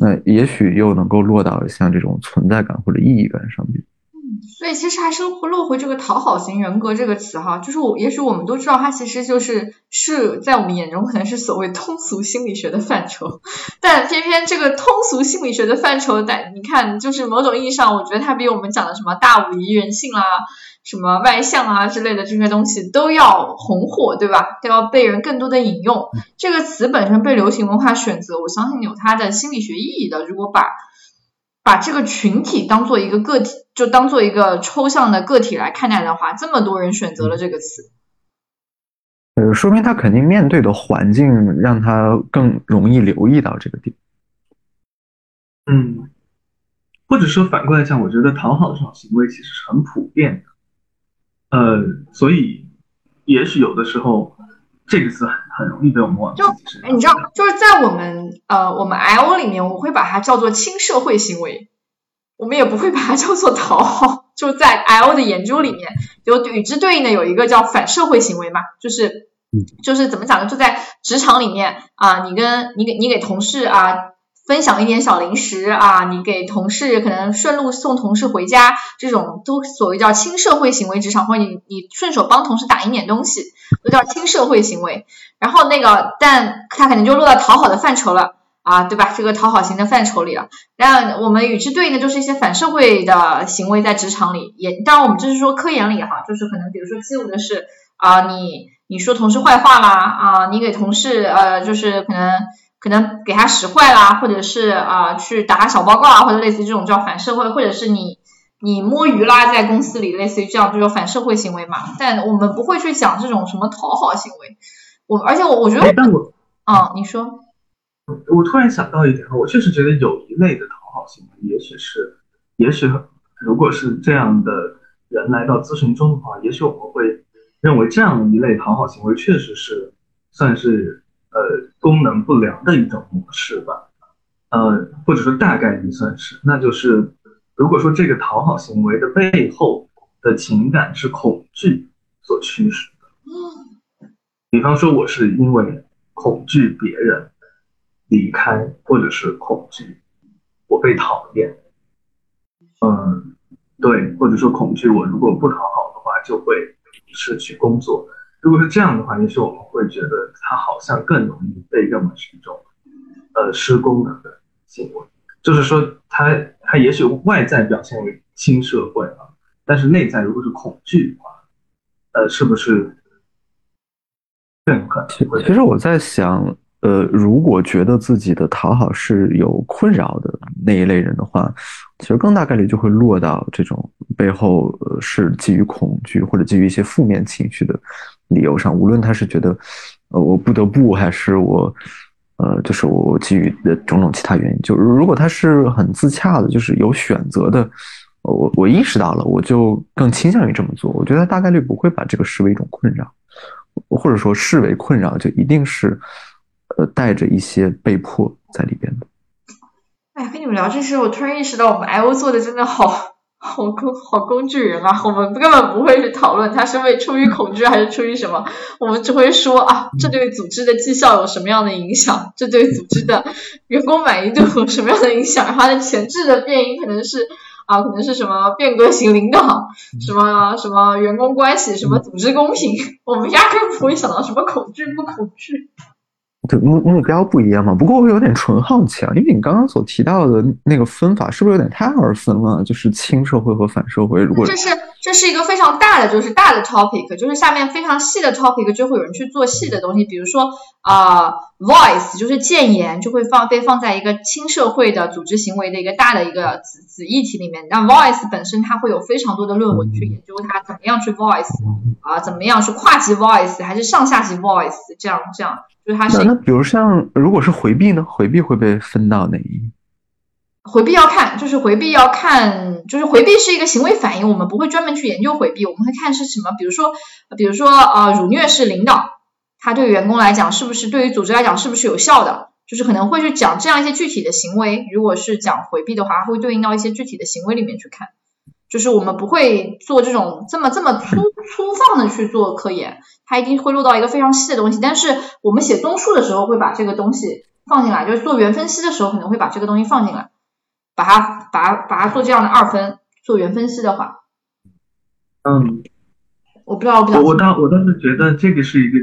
那也许又能够落到像这种存在感或者意义感上面。所以其实还是会落回这个讨好型人格这个词哈，就是我也许我们都知道它其实就是是在我们眼中可能是所谓通俗心理学的范畴，但偏偏这个通俗心理学的范畴，但你看就是某种意义上，我觉得它比我们讲的什么大五疑人性啦、什么外向啊之类的这些东西都要红火，对吧？都要被人更多的引用。这个词本身被流行文化选择，我相信有它的心理学意义的。如果把把这个群体当做一个个体，就当做一个抽象的个体来看待的话，这么多人选择了这个词，呃，说明他肯定面对的环境让他更容易留意到这个点。嗯，或者说反过来讲，我觉得讨好这种行为其实是很普遍的，呃，所以也许有的时候。这个词很很容易被我们忘记。就哎，你知道，就是在我们呃我们 I O 里面，我会把它叫做亲社会行为，我们也不会把它叫做讨好。就在 I O 的研究里面，有与之对应的有一个叫反社会行为嘛，就是就是怎么讲呢？就在职场里面啊，你跟你给你给同事啊。分享一点小零食啊，你给同事可能顺路送同事回家，这种都所谓叫轻社会行为职场，或者你你顺手帮同事打印点东西，都叫轻社会行为。然后那个，但他可能就落到讨好的范畴了啊，对吧？这个讨好型的范畴里了。然后我们与之对应的就是一些反社会的行为，在职场里也，当然我们就是说科研里哈，就是可能比如说记录的是啊，你你说同事坏话啦啊，你给同事呃，就是可能。可能给他使坏啦，或者是啊去打小报告啊，或者类似于这种叫反社会，或者是你你摸鱼啦，在公司里类似于这样这种反社会行为嘛。但我们不会去讲这种什么讨好行为。我而且我我觉得，但我啊，你说，我突然想到一点，我确实觉得有一类的讨好行为，也许是，也许如果是这样的人来到咨询中的话，也许我们会认为这样一类讨好行为确实是算是。呃，功能不良的一种模式吧，呃，或者说大概率算是，那就是如果说这个讨好行为的背后的情感是恐惧所驱使的，比方说我是因为恐惧别人离开，或者是恐惧我被讨厌，嗯，对，或者说恐惧我如果不讨好的话就会失去工作。如果是这样的话，也许我们会觉得他好像更容易被认为是一种，呃，失功能的行为。就是说，他他也许外在表现为亲社会啊，但是内在如果是恐惧的话，呃，是不是更可能？其实我在想。呃，如果觉得自己的讨好是有困扰的那一类人的话，其实更大概率就会落到这种背后是基于恐惧或者基于一些负面情绪的理由上。无论他是觉得，呃，我不得不，还是我，呃，就是我基于的种种其他原因。就如果他是很自洽的，就是有选择的，我我意识到了，我就更倾向于这么做。我觉得他大概率不会把这个视为一种困扰，或者说视为困扰，就一定是。呃，带着一些被迫在里边的。哎，跟你们聊这事，我突然意识到我们 I O 做的真的好好工好工具人啊！我们根本不会去讨论他是为出于恐惧还是出于什么，我们只会说啊，这对组织的绩效有什么样的影响？这对组织的员工满意度有什么样的影响？它的前置的变因可能是啊，可能是什么变革型领导，什么什么员工关系，什么组织公平，我们压根不会想到什么恐惧不恐惧。对目目标不一样嘛，不过我有点纯好奇啊，因为你刚刚所提到的那个分法是不是有点太二分了？就是亲社会和反社会，如果这是这是一个非常大的，就是大的 topic，就是下面非常细的 topic 就会有人去做细的东西，比如说啊，voice 就是谏言就会放被放在一个亲社会的组织行为的一个大的一个子子议题里面，那 voice 本身它会有非常多的论文去研究它怎么样去 voice 啊，怎么样是跨级 voice 还是上下级 voice 这样这样。就是它是那比如像如果是回避呢？回避会被分到哪一？回避要看，就是回避要看，就是回避是一个行为反应，我们不会专门去研究回避，我们会看是什么。比如说，比如说呃，辱虐式领导，他对员工来讲是不是对于组织来讲是不是有效的？就是可能会去讲这样一些具体的行为。如果是讲回避的话，会对应到一些具体的行为里面去看。就是我们不会做这种这么这么粗粗放的去做科研，它一定会落到一个非常细的东西。但是我们写综述的时候会把这个东西放进来，就是做原分析的时候可能会把这个东西放进来，把它把它把它做这样的二分。做原分析的话，嗯，我不知道，我不知道。我倒我倒是觉得这个是一个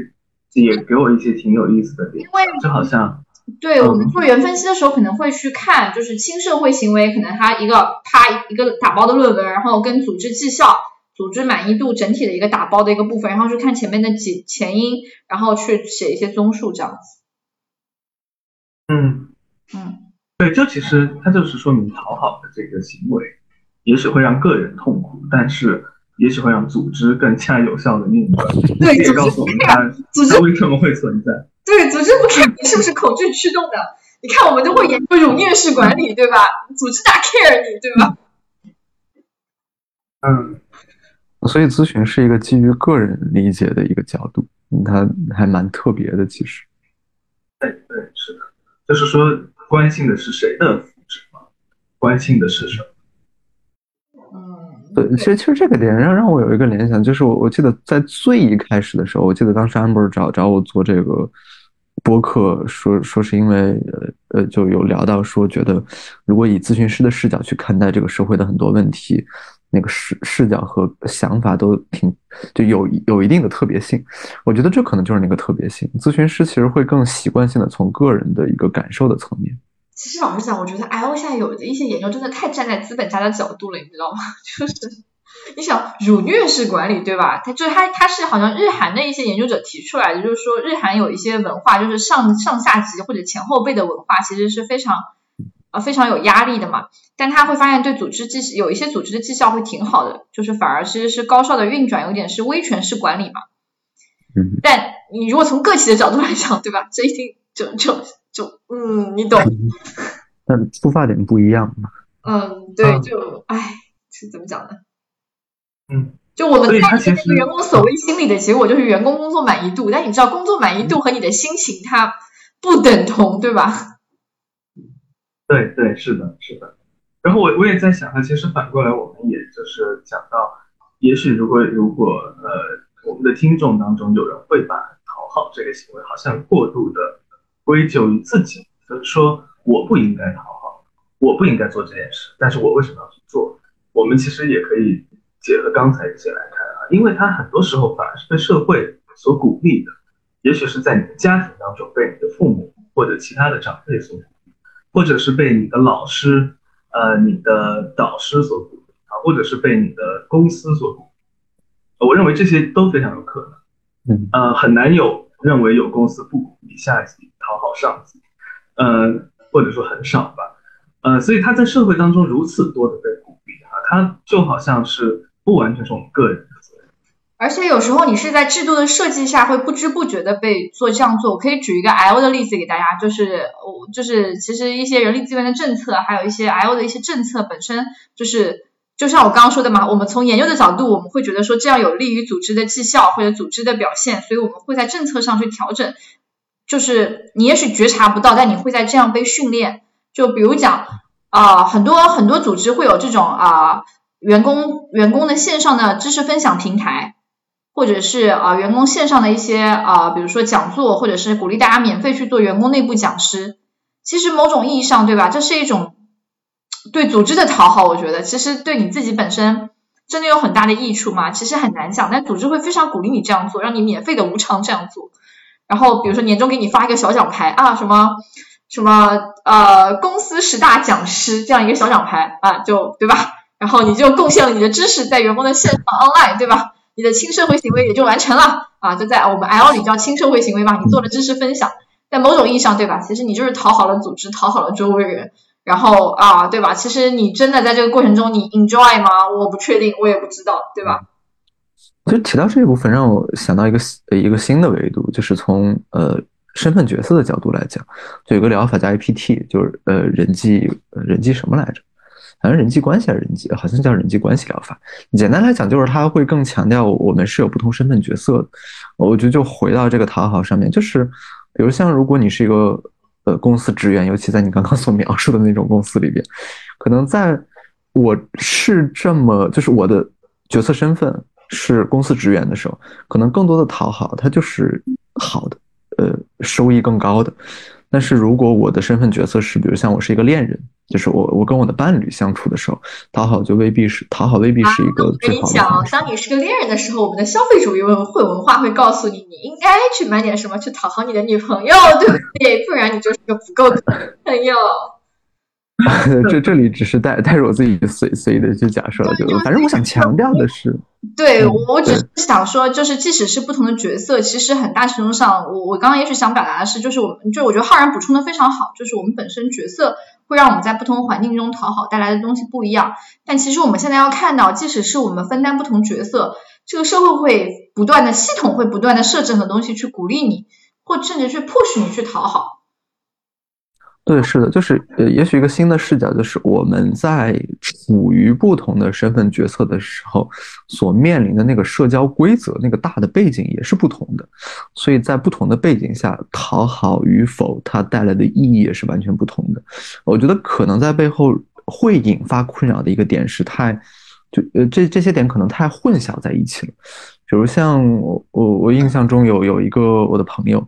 也给我一些挺有意思的点，因为就好像。对我们做原分析的时候，可能会去看，就是亲社会行为，可能它一个他一个打包的论文，然后跟组织绩效、组织满意度整体的一个打包的一个部分，然后去看前面的几前因，然后去写一些综述这样子。嗯嗯，对，这其实它就是说明讨好的这个行为，也许会让个人痛苦，但是也许会让组织更加有效的运转。对，也告诉我们它它为什么会存在。对，组织不看你是不是恐惧驱动的，你看我们都会研究辱虐式管理，对吧？组织哪 care 你，对吧？嗯，所以咨询是一个基于个人理解的一个角度，它还蛮特别的，其实。对对，是的，就是说关心的是谁的福祉吗？关心的是什么？其实其实这个点让让我有一个联想，就是我我记得在最一开始的时候，我记得当时 amber 找找我做这个。播客说说是因为呃呃就有聊到说觉得如果以咨询师的视角去看待这个社会的很多问题，那个视视角和想法都挺就有有一定的特别性。我觉得这可能就是那个特别性。咨询师其实会更习惯性的从个人的一个感受的层面。其实老实讲，我觉得 I O 现在有的一些研究真的太站在资本家的角度了，你知道吗？<laughs> 就是。你想辱虐式管理对吧？它就是它它是好像日韩的一些研究者提出来的，就是说日韩有一些文化，就是上上下级或者前后辈的文化，其实是非常呃非常有压力的嘛。但他会发现对组织绩有一些组织的绩效会挺好的，就是反而其实是高效的运转，有点是威权式管理嘛。嗯。但你如果从个体的角度来讲，对吧？这一定就就就嗯，你懂。<laughs> 但出发点不一样嘛。嗯，对，就唉，是怎么讲呢？嗯，就我们在那个员工所谓心理的结果就是员工工作满意度，但你知道工作满意度和你的心情它不等同，对吧？对对，是的，是的。然后我我也在想，啊其实反过来，我们也就是讲到，也许如果如果呃，我们的听众当中有人会把讨好这个行为好像过度的归咎于自己，就是说我不应该讨好，我不应该做这件事，但是我为什么要去做？我们其实也可以。结合刚才一些来看啊，因为他很多时候反而是被社会所鼓励的，也许是在你的家庭当中被你的父母或者其他的长辈所鼓励，或者是被你的老师、呃你的导师所鼓励啊，或者是被你的公司所鼓励。我认为这些都非常有可能，嗯，呃，很难有认为有公司不鼓励下级讨好上级，呃，或者说很少吧，呃，所以他在社会当中如此多的被鼓励啊，他就好像是。不完全是我们个人的责任，而且有时候你是在制度的设计下会不知不觉的被做这样做。我可以举一个 I O 的例子给大家，就是我就是其实一些人力资源的政策，还有一些 I O 的一些政策本身就是就像我刚刚说的嘛，我们从研究的角度，我们会觉得说这样有利于组织的绩效或者组织的表现，所以我们会在政策上去调整。就是你也许觉察不到，但你会在这样被训练。就比如讲啊，很多很多组织会有这种啊。员工员工的线上的知识分享平台，或者是啊员工线上的一些啊，比如说讲座，或者是鼓励大家免费去做员工内部讲师。其实某种意义上，对吧？这是一种对组织的讨好，我觉得其实对你自己本身真的有很大的益处吗？其实很难讲，但组织会非常鼓励你这样做，让你免费的无偿这样做。然后比如说年终给你发一个小奖牌啊，什么什么呃公司十大讲师这样一个小奖牌啊，就对吧？然后你就贡献了你的知识在员工的线上 online，对吧？你的轻社会行为也就完成了啊，就在我们 L 里叫轻社会行为嘛，你做了知识分享。在某种意义上，对吧？其实你就是讨好了组织，讨好了周围人，然后啊，对吧？其实你真的在这个过程中，你 enjoy 吗？我不确定，我也不知道，对吧？就提到这一部分，让我想到一个一个新的维度，就是从呃身份角色的角度来讲，就有个疗法叫 APT，就是呃人际人际什么来着？好像人际关系还是人际，好像叫人际关系疗法。简单来讲，就是它会更强调我们是有不同身份角色的。我觉得就回到这个讨好上面，就是。比如像如果你是一个呃公司职员，尤其在你刚刚所描述的那种公司里边，可能在我是这么就是我的角色身份是公司职员的时候，可能更多的讨好它就是好的，呃，收益更高的。但是如果我的身份角色是，比如像我是一个恋人，就是我我跟我的伴侣相处的时候，讨好就未必是讨好，未必是一个最好的。我跟你讲，当你是个恋人的时候，我们的消费主义文会文化会告诉你，你应该去买点什么去讨好你的女朋友，对不对？不然你就是个不够的朋友。<laughs> 这 <laughs> 这里只是带带着我自己随随意的去假设了，就反正我想强调的是，对我只是想说，就是即使是不同的角色，其实很大程度上，我我刚刚也许想表达的是，就是我们就我觉得浩然补充的非常好，就是我们本身角色会让我们在不同环境中讨好带来的东西不一样，但其实我们现在要看到，即使是我们分担不同角色，这个社会会不断的系统会不断的设置很多东西去鼓励你，或甚至去 push 你去讨好。对，是的，就是呃，也许一个新的视角，就是我们在处于不同的身份角色的时候，所面临的那个社交规则，那个大的背景也是不同的，所以在不同的背景下，讨好与否，它带来的意义也是完全不同的。我觉得可能在背后会引发困扰的一个点是太，就呃，这这些点可能太混淆在一起了。比如像我我我印象中有有一个我的朋友，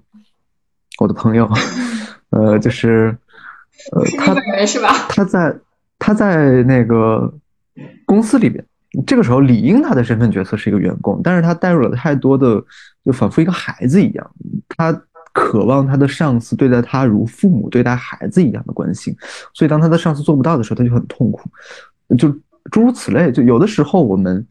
我的朋友，<laughs> 呃，就是。呃，他 <laughs> 他在他在那个公司里边，这个时候理应他的身份角色是一个员工，但是他带入了太多的，就仿佛一个孩子一样，他渴望他的上司对待他如父母对待孩子一样的关心，所以当他的上司做不到的时候，他就很痛苦，就诸如此类。就有的时候我们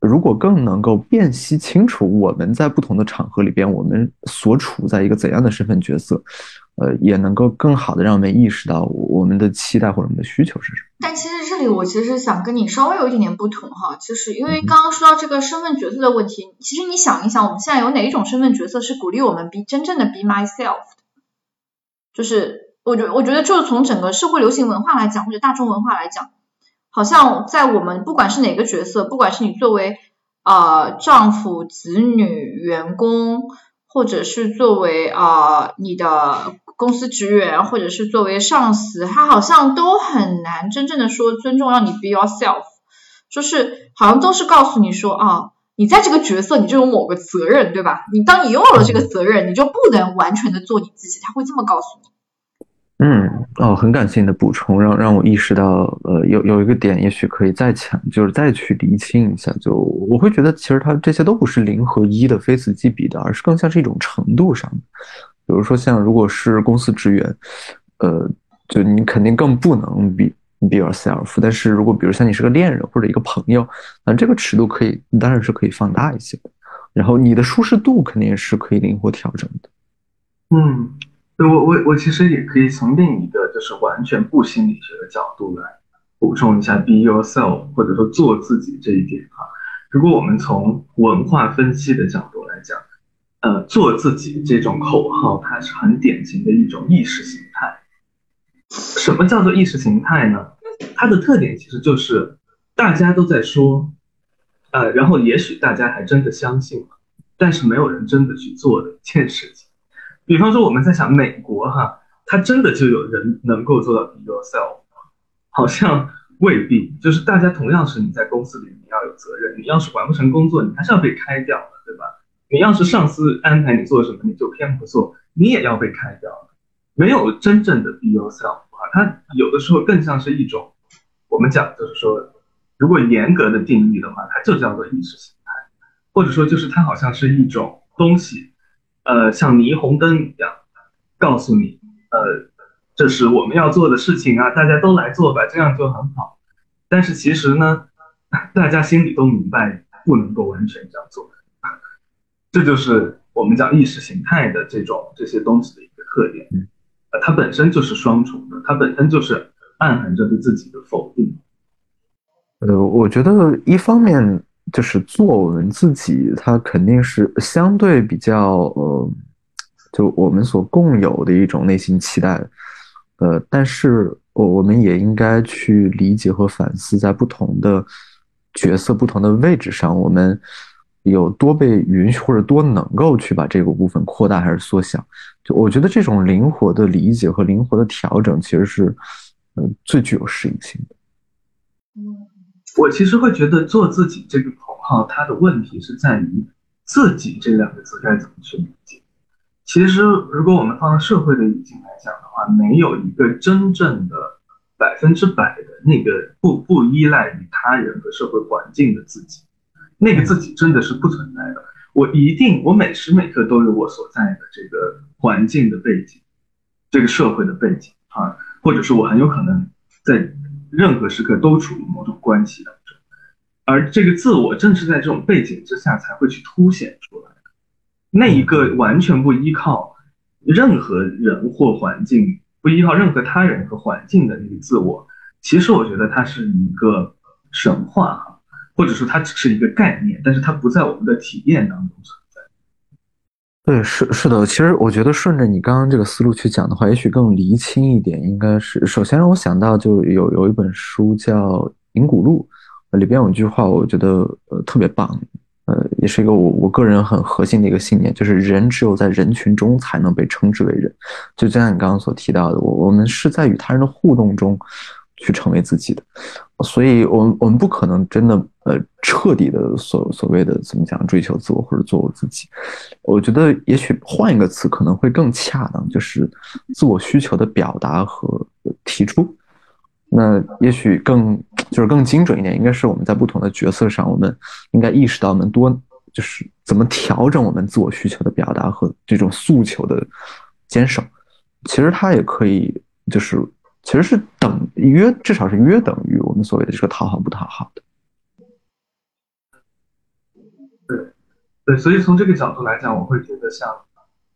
如果更能够辨析清楚我们在不同的场合里边，我们所处在一个怎样的身份角色。呃，也能够更好的让我们意识到我们的期待或者我们的需求是什么。但其实这里我其实想跟你稍微有一点点不同哈，就是因为刚刚说到这个身份角色的问题，其实你想一想，我们现在有哪一种身份角色是鼓励我们 be 真正的 be myself 的？就是我觉我觉得就是从整个社会流行文化来讲，或者大众文化来讲，好像在我们不管是哪个角色，不管是你作为呃丈夫、子女、员工，或者是作为啊你的。公司职员或者是作为上司，他好像都很难真正的说尊重，让你 be yourself，就是好像都是告诉你说啊，你在这个角色你就有某个责任，对吧？你当你拥有了这个责任，你就不能完全的做你自己，他会这么告诉你。嗯，哦，很感谢你的补充，让让我意识到，呃，有有一个点，也许可以再强，就是再去厘清一下。就我会觉得，其实它这些都不是零和一的非此即彼的，而是更像是一种程度上的。比如说，像如果是公司职员，呃，就你肯定更不能 be be yourself。但是如果比如像你是个恋人或者一个朋友，那这个尺度可以当然是可以放大一些的。然后你的舒适度肯定也是可以灵活调整的。嗯，我我我其实也可以从另一个就是完全不心理学的角度来补充一下 be yourself 或者说做自己这一点哈。如果我们从文化分析的角度来讲。呃，做自己这种口号，它是很典型的一种意识形态。什么叫做意识形态呢？它的特点其实就是大家都在说，呃，然后也许大家还真的相信了，但是没有人真的去做的一件事情。比方说，我们在想美国哈，它真的就有人能够做到 be yourself，吗好像未必，就是大家同样是你在公司里你要有责任，你要是完不成工作，你还是要被开掉的，对吧？你要是上司安排你做什么，你就偏不做，你也要被开掉。没有真正的 be yourself 啊，它有的时候更像是一种，我们讲就是说，如果严格的定义的话，它就叫做意识形态，或者说就是它好像是一种东西，呃，像霓虹灯一样，告诉你，呃。这是我们要做的事情啊！大家都来做吧，这样就很好。但是其实呢，<laughs> 大家心里都明白，不能够完全这样做。这就是我们讲意识形态的这种这些东西的一个特点。呃，它本身就是双重的，它本身就是暗含着对自己的否定。呃，我觉得一方面就是做我们自己，它肯定是相对比较呃，就我们所共有的一种内心期待。呃，但是我我们也应该去理解和反思，在不同的角色、不同的位置上，我们有多被允许，或者多能够去把这个部分扩大还是缩小。就我觉得这种灵活的理解和灵活的调整，其实是嗯最具有适应性的。我其实会觉得做自己这个口号，它的问题是在于“自己”这两个字该怎么去理解。其实，如果我们放到社会的语境来讲的话，没有一个真正的百分之百的那个不不依赖于他人和社会环境的自己，那个自己真的是不存在的。我一定，我每时每刻都有我所在的这个环境的背景，这个社会的背景啊，或者是我很有可能在任何时刻都处于某种关系当中，而这个自我正是在这种背景之下才会去凸显出来。那一个完全不依靠任何人或环境，不依靠任何他人和环境的那个自我，其实我觉得它是一个神话哈，或者说它只是一个概念，但是它不在我们的体验当中存在。对，是是的，其实我觉得顺着你刚刚这个思路去讲的话，也许更厘清一点，应该是首先让我想到就有有一本书叫《银谷录》，里边有一句话，我觉得呃特别棒。呃，也是一个我我个人很核心的一个信念，就是人只有在人群中才能被称之为人。就像你刚刚所提到的，我我们是在与他人的互动中去成为自己的，所以，我们我们不可能真的呃彻底的所所谓的怎么讲追求自我或者做我自己。我觉得也许换一个词可能会更恰当，就是自我需求的表达和提出。那也许更就是更精准一点，应该是我们在不同的角色上，我们应该意识到，我们多就是怎么调整我们自我需求的表达和这种诉求的坚守。其实它也可以，就是其实是等约，至少是约等于我们所谓的这个讨好不讨好的。对，对，所以从这个角度来讲，我会觉得像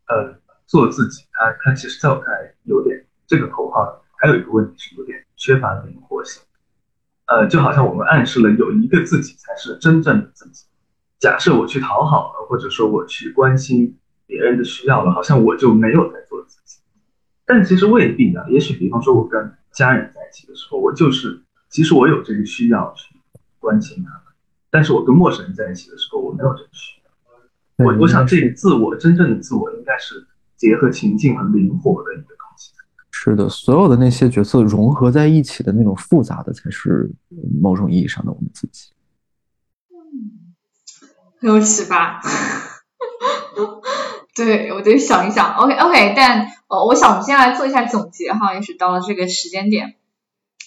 呃做自己，它它其实在我看来有点这个口号。还有一个问题是有点缺乏灵活性，呃，就好像我们暗示了有一个自己才是真正的自己。假设我去讨好了，或者说我去关心别人的需要了，好像我就没有在。但其实未必啊，也许比方说我跟家人在一起的时候，我就是其实我有这个需要去关心他们，但是我跟陌生人在一起的时候，我没有这个需要。我我想这个自我真正的自我应该是结合情境很灵活的一个东西。是的，所有的那些角色融合在一起的那种复杂的，才是某种意义上的我们自己。<laughs> 嗯，很有启发。对，我得想一想。OK OK，但呃，我想我们先来做一下总结哈，也许到了这个时间点。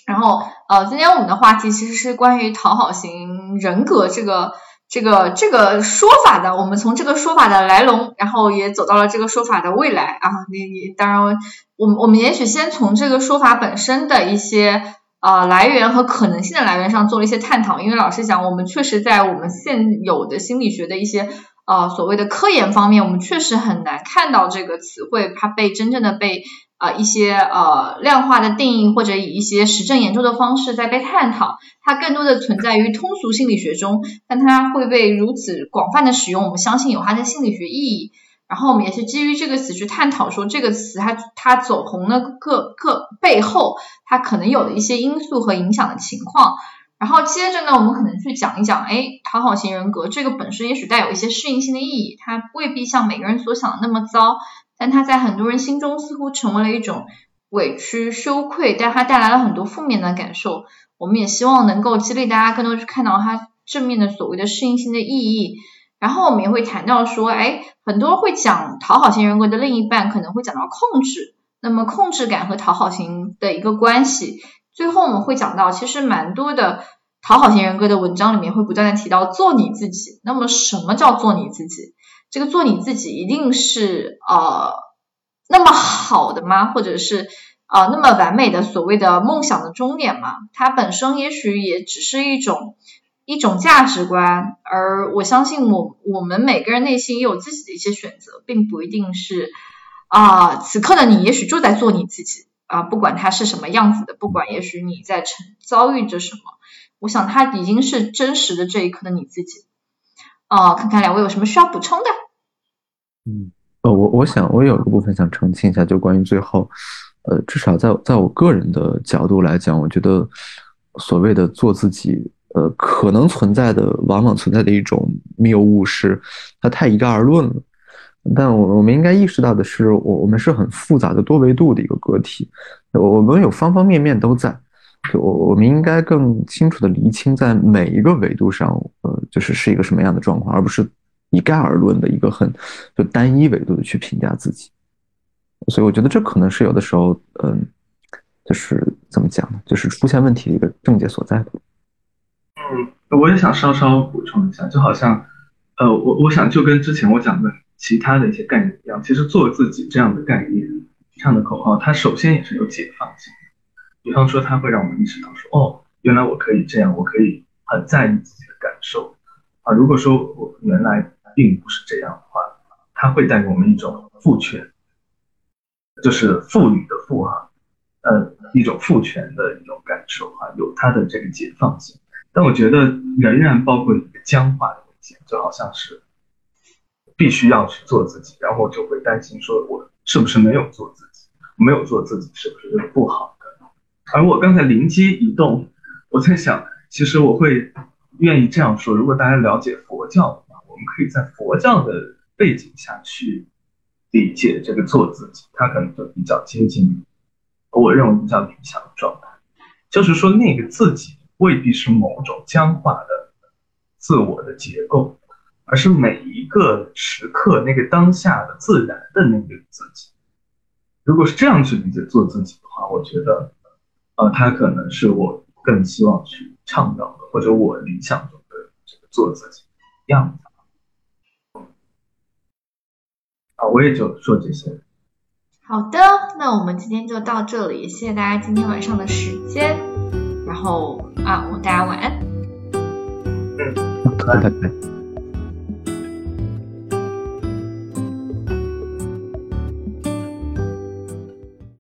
然后呃，今天我们的话题其实是关于讨好型人格这个。这个这个说法的，我们从这个说法的来龙，然后也走到了这个说法的未来啊。你你当然，我们我们也许先从这个说法本身的一些呃来源和可能性的来源上做了一些探讨。因为老实讲，我们确实在我们现有的心理学的一些呃所谓的科研方面，我们确实很难看到这个词汇它被真正的被。啊，一些呃量化的定义或者以一些实证研究的方式在被探讨，它更多的存在于通俗心理学中，但它会被如此广泛的使用，我们相信有它的心理学意义。然后我们也是基于这个词去探讨说这个词它它走红的各各背后它可能有的一些因素和影响的情况。然后接着呢，我们可能去讲一讲，哎，讨好型人格这个本身也许带有一些适应性的意义，它未必像每个人所想的那么糟。但它在很多人心中似乎成为了一种委屈、羞愧，但它带来了很多负面的感受。我们也希望能够激励大家更多去看到它正面的所谓的适应性的意义。然后我们也会谈到说，哎，很多会讲讨好型人格的另一半可能会讲到控制，那么控制感和讨好型的一个关系。最后我们会讲到，其实蛮多的讨好型人格的文章里面会不断的提到做你自己。那么什么叫做你自己？这个做你自己一定是呃那么好的吗？或者是呃那么完美的所谓的梦想的终点吗？它本身也许也只是一种一种价值观，而我相信我我们每个人内心也有自己的一些选择，并不一定是啊此刻的你也许就在做你自己。啊，不管它是什么样子的，不管也许你在承遭遇着什么，我想他已经是真实的这一刻的你自己。哦，看看两位有什么需要补充的？嗯，呃，我我想我有一个部分想澄清一下，就关于最后，呃，至少在在我个人的角度来讲，我觉得所谓的做自己，呃，可能存在的往往存在的一种谬误是，它太一概而论了。但我我们应该意识到的是，我我们是很复杂的多维度的一个个体，我们有方方面面都在，我我们应该更清楚的厘清在每一个维度上，呃，就是是一个什么样的状况，而不是一概而论的一个很就单一维度的去评价自己。所以我觉得这可能是有的时候，嗯，就是怎么讲呢？就是出现问题的一个症结所在的。嗯，我也想稍稍补充一下，就好像，呃，我我想就跟之前我讲的。其他的一些概念一样，其实做自己这样的概念，这样的口号，它首先也是有解放性。比方说，它会让我们意识到说，哦，原来我可以这样，我可以很在意自己的感受啊。如果说我原来并不是这样的话，它会带给我们一种赋权，就是赋予的赋哈，呃，一种赋权的一种感受哈，有它的这个解放性。但我觉得仍然包括一个僵化的危险，就好像是。必须要去做自己，然后就会担心说，我是不是没有做自己？没有做自己是不是不好的？而我刚才灵机一动，我在想，其实我会愿意这样说：如果大家了解佛教的话，我们可以在佛教的背景下去理解这个做自己，它可能就比较接近我认为比较理想的状态。就是说，那个自己未必是某种僵化的自我的结构。而是每一个时刻那个当下的自然的那个自己，如果是这样去理解做自己的话，我觉得，呃，他可能是我更希望去倡导的，或者我理想中的这个做自己样子。啊，我也就说这些。好的，那我们今天就到这里，谢谢大家今天晚上的时间，然后啊，大家晚安。嗯，拜拜。